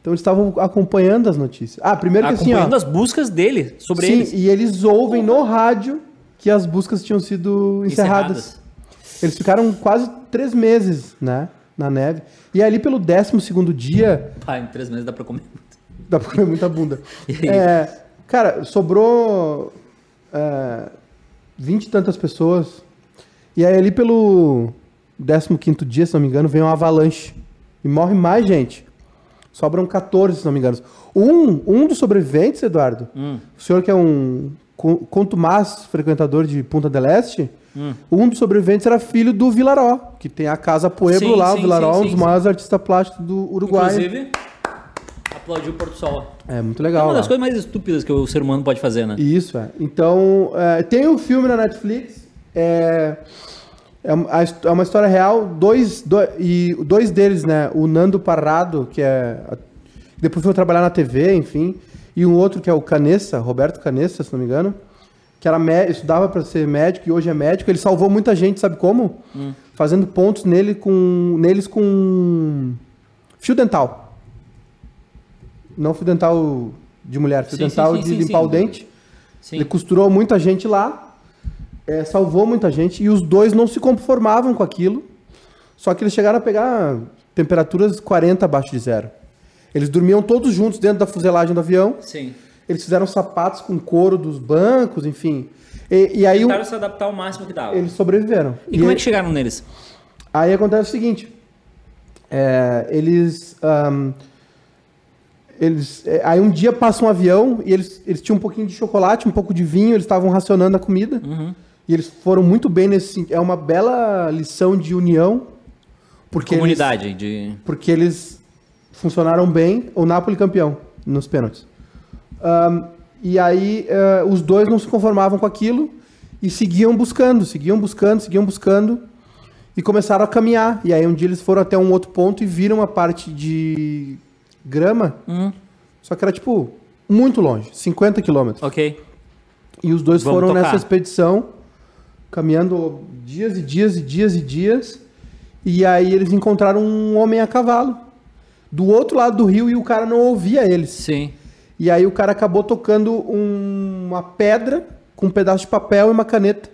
Então eles estavam acompanhando as notícias. Ah, primeiro que assim, ó. Acompanhando as buscas dele, sobre Sim, eles. e eles ouvem no rádio que as buscas tinham sido encerradas. Encerradas. Eles ficaram quase três meses, né? Na neve. E ali pelo décimo segundo dia, Pai, em três meses dá pra comer. dá pra comer muita bunda. E? É, cara, sobrou é, vinte e tantas pessoas. E aí ali pelo décimo quinto dia, se não me engano, vem uma avalanche. E morre mais gente. Sobram 14, se não me engano. Um, um dos sobreviventes, Eduardo, Hum. o senhor que é um co- contumaz frequentador de Punta del Este, Hum. um dos sobreviventes era filho do Vilaró, que tem a Casa Pueblo Sim, lá, sim, o Vilaró, sim, um dos maiores artistas plásticos do Uruguai. Inclusive, aplaudiu o Porto Sol. É muito É legal. uma lá. das coisas mais estúpidas que o ser humano pode fazer, né? Isso, é. Então, é, tem um filme na Netflix. É, é, uma- é uma história real. Dois, do- e dois deles, né? O Nando Parrado, que é. Depois foi trabalhar na TV, enfim. E um outro que é o Canessa, Roberto Canessa, se não me engano. Que era estudava para ser médico e hoje é médico. Ele salvou muita gente, sabe como? Fazendo pontos nele com, neles com fio dental. Não fio dental de mulher, fio Sim, dental sim, de sim, limpar sim. o dente. Ele costurou muita gente lá, é, salvou muita gente, e os dois não se conformavam com aquilo. Só que eles chegaram a pegar temperaturas 40 abaixo de zero. Eles dormiam todos juntos dentro da fuselagem do avião. Sim. Eles fizeram sapatos com couro dos bancos, enfim. E, e aí o- Tentaram se adaptar ao máximo que dava. eles sobreviveram. E, como é que chegaram neles? Aí acontece o seguinte: é, eles. ahn, eles é, aí um dia passa um avião e eles, eles tinham um pouquinho de chocolate, um pouco de vinho, eles estavam racionando a comida. Uhum. E eles foram muito bem nesse. É uma bela lição de união. Porque Comunidade, Eles, de... porque eles funcionaram bem, o Napoli campeão nos pênaltis. Ahn, e aí eh, os dois não se conformavam com aquilo e seguiam buscando, seguiam buscando, seguiam buscando e começaram a caminhar. E aí um dia eles foram até um outro ponto e viram uma parte de grama, Hum, só que era tipo muito longe, 50 quilômetros. ok. E os dois Vamos foram tocar. nessa expedição caminhando dias e dias e dias e dias. E aí eles encontraram um homem a cavalo do outro lado do rio e o cara não ouvia eles. Sim. E aí o cara acabou tocando um- uma pedra com um pedaço de papel e uma caneta.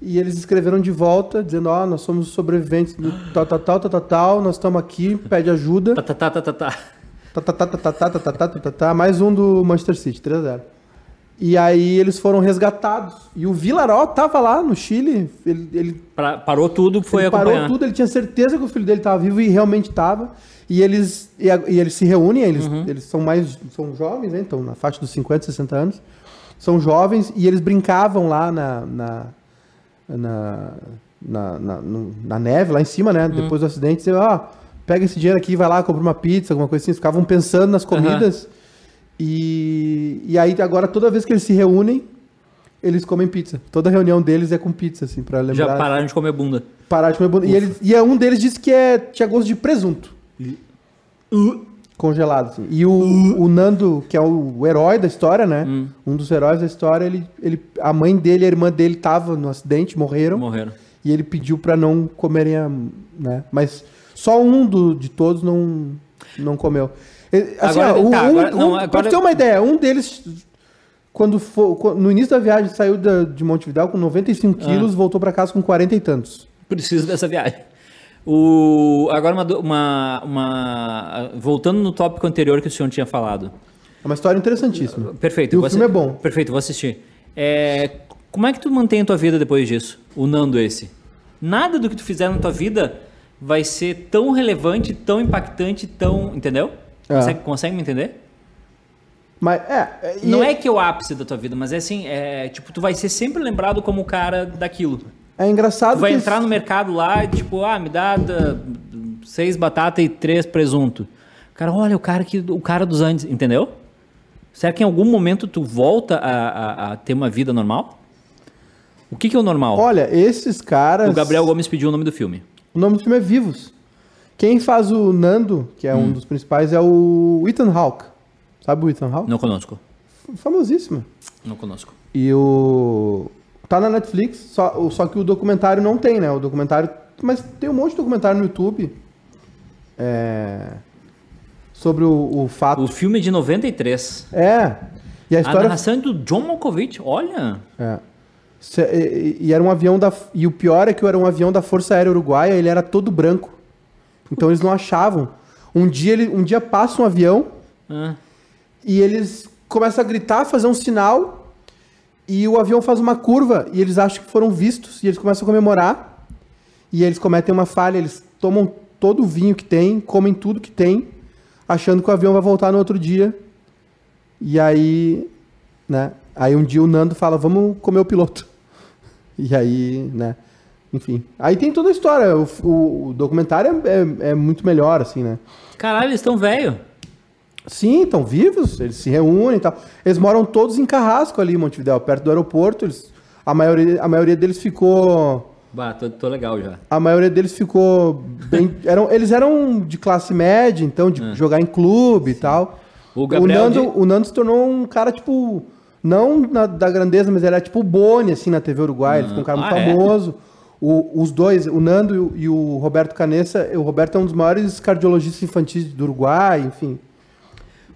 E eles escreveram de volta, dizendo, ó, nós somos sobreviventes do tal, tal, tal, tal, tal, nós estamos aqui, pede ajuda. Tá, tá, tá, tá, tá, tá. Tá, tá, tá, tá, tá, tá, tá, tá, tá, tá, tá, mais um do Manchester City, 3x0. E aí eles foram resgatados. E o Villaró tava lá no Chile, ele, ele Pra- parou tudo, foi ele acompanhar. parou tudo, ele tinha certeza que o filho dele estava vivo e realmente estava. E eles, e, a- e eles se reúnem, eles, Uhum. eles são mais são jovens, né? Então, na faixa dos 50, 60 anos. São jovens e eles brincavam lá na, na, na, na, na- na neve, lá em cima, Uhum. né? Depois do acidente, diziam, ó, pega esse dinheiro aqui, vai lá, compra uma pizza, alguma coisa assim. Eles ficavam pensando nas comidas. E, e aí, agora, toda vez que eles se reúnem, eles comem pizza. Toda reunião deles é com pizza, assim, pra lembrar. Já pararam de comer bunda. Parar de comer bunda. E, eles, e é um deles disse que é, tinha gosto de presunto. Congelado, assim. E o, o Nando, que é o, herói da história, né? Hum. Um dos heróis da história, ele, ele, a mãe dele e a irmã dele estavam no acidente, morreram. Morreram. E ele pediu pra não comerem, a, né? Mas só um do, de todos não, não comeu. Ele- Assim, Agora- ó, tá, um, agora- não, um- agora- Pra ter uma ideia, um deles, quando for, no início da viagem, saiu de Montevidéu com 95 Ah. quilos, voltou pra casa com 40 e tantos. Preciso dessa viagem. O, agora, uma, uma, uma- Voltando no tópico anterior que o senhor tinha falado. É uma história interessantíssima. Perfeito. E o filme é bom. Perfeito, vou assistir. É, como é que tu mantém a tua vida depois disso? O Nando esse. Nada do que tu fizer na tua vida vai ser tão relevante, tão impactante, tão... Entendeu? É. Consegue, consegue me entender? Mas, é... e- Não é que é o ápice da tua vida, mas é assim, é, tipo, tu vai ser sempre lembrado como o cara daquilo. É engraçado Tu vai entrar no mercado lá e tipo, ah, me dá seis batatas e três presunto. Cara, olha, o cara, que, o cara dos Andes, entendeu? Será que em algum momento tu volta a, a- a ter uma vida normal? O que, que é o normal? Olha, esses caras... o Gabriel Gomes pediu o nome do filme. O nome do filme é Vivos. Quem faz o Nando, que é Hum. um dos principais, é o Ethan Hawke. Sabe o Ethan Hawke? Não conosco. Famosíssimo. Não conosco. E o. Tá na Netflix, só, só que o documentário não tem, né? O documentário. Mas tem um monte de documentário no YouTube. É. Sobre o, o fato. O filme de 93. É. E a A história. narração é do John Malkovich, olha. É. E era um avião da. E o pior é que era um avião da Força Aérea Uruguaia, ele era todo branco. Então eles não achavam. Um dia, ele, um dia passa um avião Ah, e eles começam a gritar, fazer um sinal, e o avião faz uma curva, e eles acham que foram vistos, e eles começam a comemorar, e eles cometem uma falha, eles tomam todo o vinho que tem, comem tudo que tem, achando que o avião vai voltar no outro dia. E aí, né? Aí um dia o Nando fala, vamos comer o piloto. E aí, né? Enfim. Aí tem toda a história. O, o- o documentário é, é- é muito melhor, assim, né? Caralho, eles estão velho. Sim, estão vivos, eles se reúnem e tal. Eles moram todos em Carrasco ali em Montevidéu, perto do aeroporto. Eles, a, maioria, a maioria deles ficou. Bah, tô, tô legal já. A maioria deles ficou bem. Eram, eles eram de classe média, então, de jogar em clube e tal. O O, Gabriel Nando, de- o Nando se tornou um cara, tipo. Não na- da grandeza, mas ele era tipo o Boni, assim, na TV Uruguai. Ele ficou um cara muito Ah, é? famoso. O- os dois, o Nando e o, e o Roberto Canessa. O Roberto é um dos maiores cardiologistas infantis do Uruguai, enfim.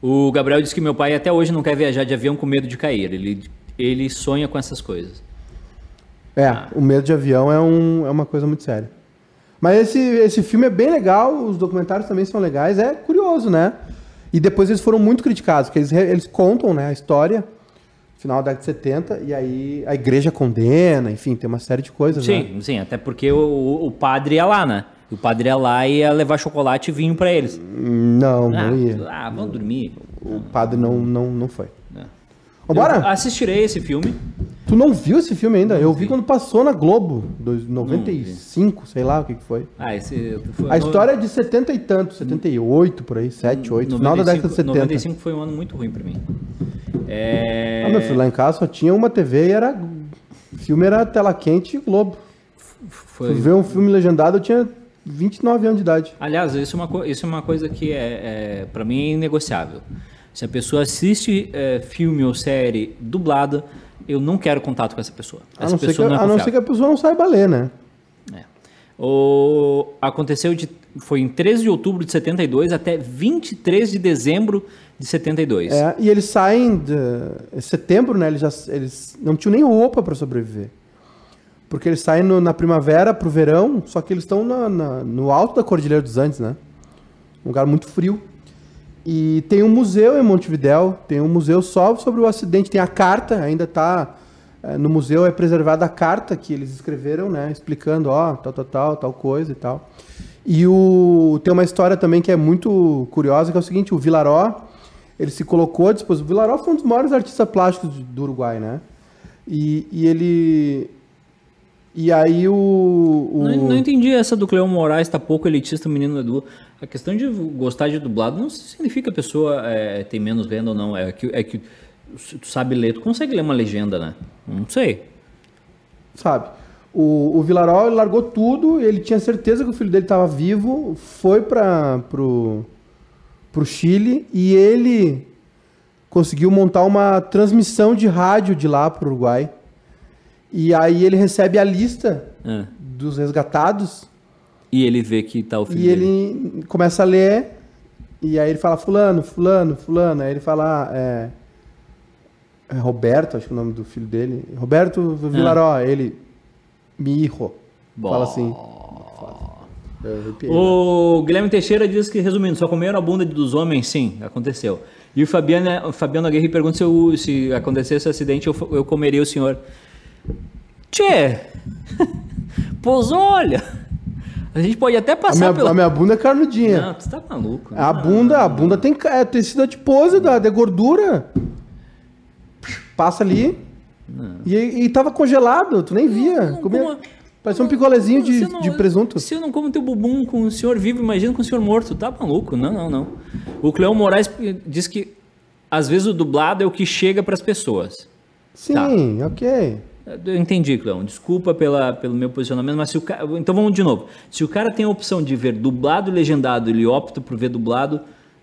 O Gabriel disse que meu pai até hoje não quer viajar de avião com medo de cair. Ele, ele sonha com essas coisas. É, Ah. o medo de avião é, um, é uma coisa muito séria. Mas esse, esse filme é bem legal, os documentários também são legais, é curioso, né? E depois eles foram muito criticados, porque eles, eles contam né, a história, final da década de 70, e aí a igreja condena, enfim, tem uma série de coisas, né? Sim, sim, até porque o, o- padre ia lá, né? O padre ia lá e ia levar chocolate e vinho pra eles. Não, Ah, não ia. ah, vamos dormir. O padre não, não, não foi. Vambora? Eu assistirei esse filme. Tu não viu esse filme ainda? Eu vi quando passou na Globo, dois- 95, sei lá o que, que foi. Ah, esse foi A história é de 70 e tanto, 78 por aí, 7, 8, final da década de 70. 95 foi um ano muito ruim pra mim. É... Ah, meu filho, lá em casa só tinha uma TV e era. O filme era tela quente e Globo. foi... Fui ver um filme legendado, eu tinha 29 anos de idade. Aliás, isso é uma, co- isso é uma coisa que é, é para mim é inegociável. Se a pessoa assiste é, filme ou série dublada, eu não quero contato com essa pessoa. A Essa não, ser que, pessoa não é a não ser que a pessoa não saiba ler, né? É. O, aconteceu de, foi em 13 de outubro de 72 até 23 de dezembro de 72. É, e eles saem de em setembro, né? Eles, já, eles não tinham nem roupa para sobreviver. Porque eles saem no- na primavera pro verão, só que eles estão no alto da Cordilheira dos Andes, né? Um lugar muito frio. E tem um museu em Montevidéu, tem um museu só sobre o acidente. Tem a carta, ainda tá é, no museu, é preservada a carta que eles escreveram, né? Explicando, ó, tal, tal, tal, tal coisa e tal. E o, tem uma história também que é muito curiosa, que é o seguinte, o Vilaró, ele se colocou disposição. O Vilaró foi um dos maiores artistas plásticos do- Uruguai, né? E, e ele... E aí o... o- Não, não entendi essa do Cleon Moraes, tá pouco elitista, menino Edu. A questão de gostar de dublado não significa a pessoa é, tem menos venda ou não. É que, é que se tu sabe ler, tu consegue ler uma legenda, né? Não sei. sabe? O, o Vilaró ele largou tudo, ele tinha certeza que o filho dele estava vivo, foi para pro, pro Chile e ele conseguiu montar uma transmissão de rádio de lá pro Uruguai. E aí ele recebe a lista É. dos resgatados E ele vê que tá o filho e dele. ele começa a ler e aí ele fala fulano, fulano, fulano, aí ele fala ah, é, é Roberto, acho que é o nome do filho dele, Roberto Vilaró, ele mi hijo. Bom. Fala assim. Arrepiei, né? O Guilherme Teixeira diz que, resumindo, só comeram a bunda dos homens? Sim, aconteceu. E o Fabiano, o Fabiano Aguirre pergunta se, eu, se acontecesse esse acidente, eu, eu comeria o senhor. Tchê! pois olha! A gente pode até A passar minha, pela... a minha bunda é carnudinha. Não, tu tá maluco. A bunda, a bunda tem é tecido adiposo da, de gordura. Passa ali. E, e tava congelado, tu nem via. não, Comia- como- parecia um picolézinho de, não- de presunto. Se eu não como teu bumbum com o senhor vivo, imagina com o senhor morto. Tá maluco? Não, não, não. O Cleão Moraes diz que às vezes o dublado é o que chega pras pessoas. Sim, ok. Eu entendi, Cleão. Desculpa pela, pelo meu posicionamento, mas se o cara. Então vamos de novo. Se o cara tem a opção de ver dublado e legendado, ele opta por ver dublado,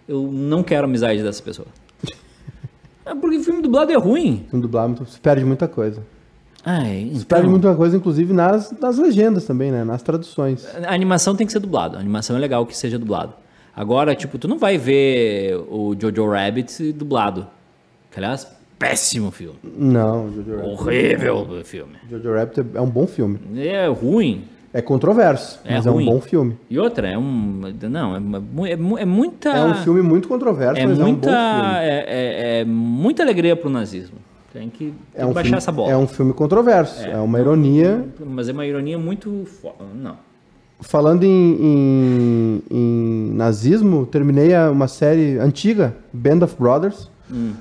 eu não quero amizade dessa pessoa. É porque filme dublado é ruim. Filme dublado, se perde muita coisa. Ai, Se perde então, muita coisa, inclusive, nas, nas legendas também, né? Nas traduções. a animação tem que ser dublado. A animação é legal que seja dublado. Agora, tipo, tu não vai ver o Jojo Rabbit dublado. Que, aliás, péssimo filme. Não, Jojo Rabbit. Horrível o filme. Jojo Rabbit é um bom filme. É ruim. É controverso, É mas ruim. é um bom filme. E outra, é um. Não, é, é, mu- é muita. É um filme muito controverso, É mas muita, é um bom filme. é, é- é muita alegria pro nazismo. Tem que, tem É que um, baixar filme, essa bola. é um filme controverso. É, uma ironia. Mas é uma ironia muito. fo- Não. Falando em, em- em nazismo, terminei uma série antiga, Band of Brothers.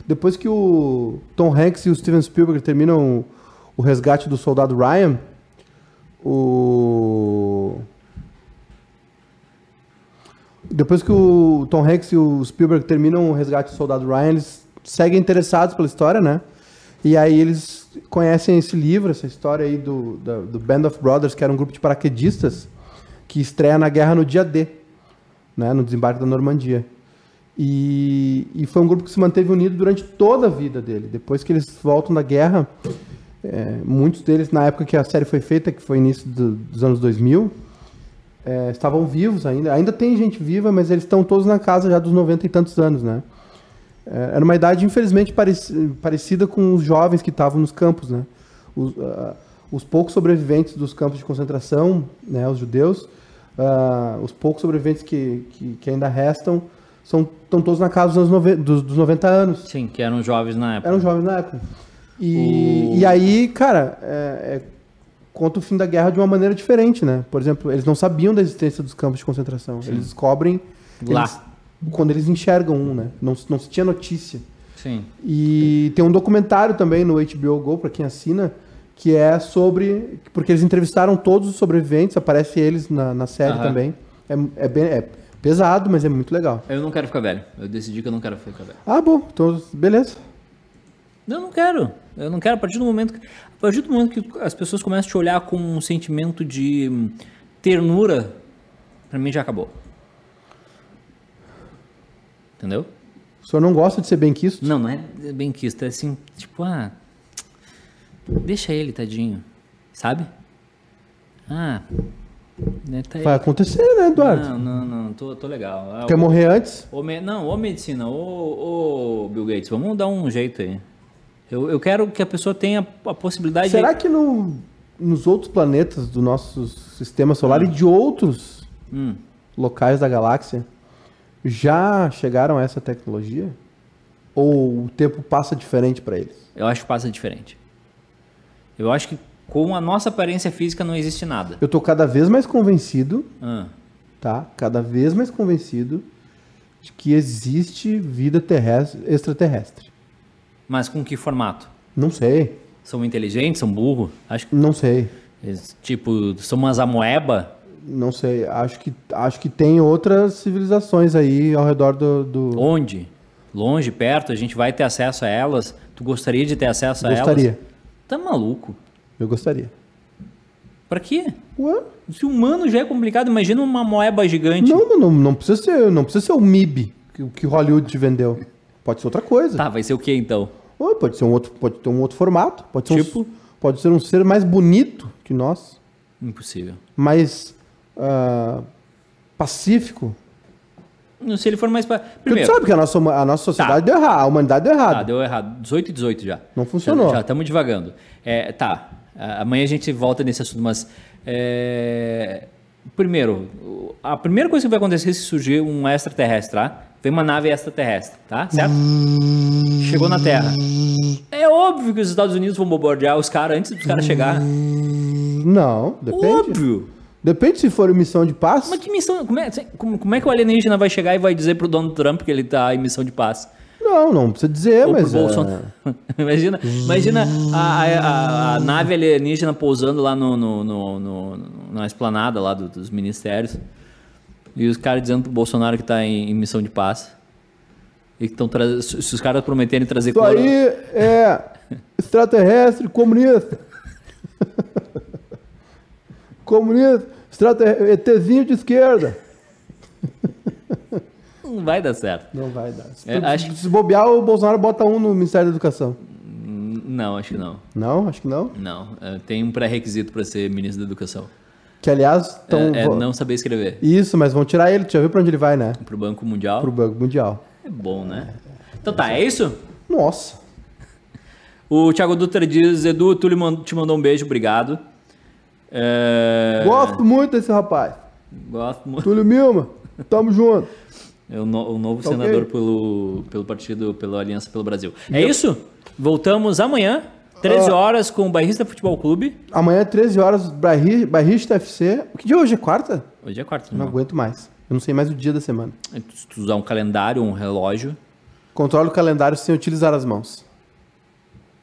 Depois que o Tom Hanks e o Steven Spielberg terminam o resgate do soldado Ryan, o. Depois que o Tom Hanks e o Spielberg terminam o resgate do soldado Ryan, eles seguem interessados pela história, né? E aí eles conhecem esse livro, essa história aí do, da- do Band of Brothers, que era um grupo de paraquedistas que estreia na guerra no dia D, né? No desembarque da Normandia. E, e foi um grupo que se manteve unido durante toda a vida dele. Depois que eles voltam da guerra, é, muitos deles, na época que a série foi feita, que foi início do- dos anos 2000, é, estavam vivos ainda. Ainda tem gente viva, mas eles estão todos na casa já dos 90 e tantos anos, né? É, era uma idade, infelizmente, pareci- parecida com os jovens que estavam nos campos, né? Os, ah, os poucos sobreviventes dos campos de concentração, né, os judeus, ah, os poucos sobreviventes que, que, que ainda restam, são, estão todos na casa dos, nove- dos, dos 90 anos. Sim, que eram jovens na época. Eram jovens na época. E, O- e aí, cara, é, é, conta o fim da guerra de uma maneira diferente, né? Por exemplo, eles não sabiam da existência dos campos de concentração. Eles descobrem Lá. eles- quando eles enxergam um, né? Não, não se tinha notícia. Sim. E tem um documentário também no HBO Go, para quem assina, que é sobre. Porque eles entrevistaram todos os sobreviventes, aparece eles na, na série Aham. também. É, é, bem, é pesado, mas é muito legal. Eu não quero ficar velho. Eu decidi que eu não quero ficar velho. Ah, bom, então, beleza. Eu não quero. Eu não quero. A partir do momento que, a partir do momento que as pessoas começam a te olhar com um sentimento de hum, ternura, pra mim já acabou. Entendeu? O senhor não gosta de ser bem quisto? Não, não é benquista. É assim, tipo, ah. Deixa ele, tadinho. Sabe? Ah. Né, tá. Vai acontecer, né, Eduardo? Não, não, não, tô, tô legal. Ah, Quer morrer antes? me- não, ô medicina, ô Bill Gates, vamos dar um jeito aí. Eu, eu quero que a pessoa tenha a possibilidade Será de. que no, nos outros planetas do nosso sistema solar e de outros Hum, locais da galáxia já chegaram a essa tecnologia? Ou o tempo passa diferente para eles? eu acho que passa diferente. Eu acho que com a nossa aparência física não existe nada. Eu tô cada vez mais convencido, Ah, tá? Cada vez mais convencido de que existe vida terrestre, extraterrestre. mas com que formato? Não sei, São inteligentes, são burros? Acho que, não sei, eles, tipo, são umas amoeba? não sei. Acho que, acho que tem outras civilizações aí ao redor do. do... Onde? Longe, perto? A gente vai ter acesso a elas? Tu gostaria de ter acesso a Gostaria. elas? Tá maluco? Eu gostaria. Pra quê? Ué? Se humano já é complicado, imagina uma moeba gigante. Não, não, não, precisa ser, não precisa ser o MIB que, que Hollywood te vendeu. Pode ser outra coisa. Tá, vai ser o que então? Ou pode ser um outro, pode ter um outro formato, pode ser Tipo? um, pode ser um ser mais bonito que nós, Impossível. mais ah, pacífico. Não, Se ele for mais pra... Porque tu Primeiro, sabe que a nossa, a nossa sociedade deu errado, a humanidade deu errado. tá, deu errado. 18 e 18 já. Não funcionou. Já estamos divagando. É, tá, amanhã a gente volta nesse assunto, mas... é, Primeiro, a primeira coisa que vai acontecer se surgir um extraterrestre, tá? Vem uma nave extraterrestre, tá? Certo? Chegou na Terra. É óbvio que os Estados Unidos vão bombardear os caras antes dos caras chegar. Não, depende. Óbvio. Depende se for missão de paz. Mas que missão. Como é, como, como é que o alienígena vai chegar e vai dizer pro Donald Trump que ele tá em missão de paz? Não, não precisa dizer, Ou mas. é, imagina imagina a, a- a- nave alienígena pousando lá no, no, no- no- na esplanada lá do- dos ministérios. E os caras dizendo pro Bolsonaro que tá em, em missão de paz. E que estão. Se os caras prometerem trazer Isso coro- aí é extraterrestre comunista. comunista, extraterrestre, ETzinho de esquerda. Não vai dar certo. Não vai dar. Se, É, acho- se bobear, o Bolsonaro bota um no Ministério da Educação. N- Não, acho que não. Não, acho que não. Não. É, Tem um pré-requisito para ser ministro da educação. Que, aliás, estão... é, é não saber escrever. Isso, mas vão tirar ele. Tu já viu pra onde ele vai, né? Pro Banco Mundial. Pro Banco Mundial. É bom, né? Então tá, é isso? Nossa. O Thiago Dutra diz, Edu, tu te mandou um beijo, obrigado. É... Gosto muito desse rapaz. Gosto muito. Túlio Milma, tamo junto. É o, no- o novo Tá senador ok. pelo, pelo partido, pela Aliança pelo Brasil. É isso? Voltamos amanhã, 13 Ah. horas, com o Bairrista Futebol Clube. Amanhã, 13 horas, Barrista FC. Que dia é hoje? É quarta? Hoje é quarta, Não não. aguento mais. Eu não sei mais o dia da semana. Se tu usar um calendário, um relógio. Controle o calendário sem utilizar as mãos.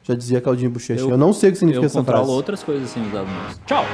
Já dizia Claudinho Bochecha. Eu, Eu- não sei o que significa Eu essa controlo frase. outras coisas sem usar as mãos. Tchau!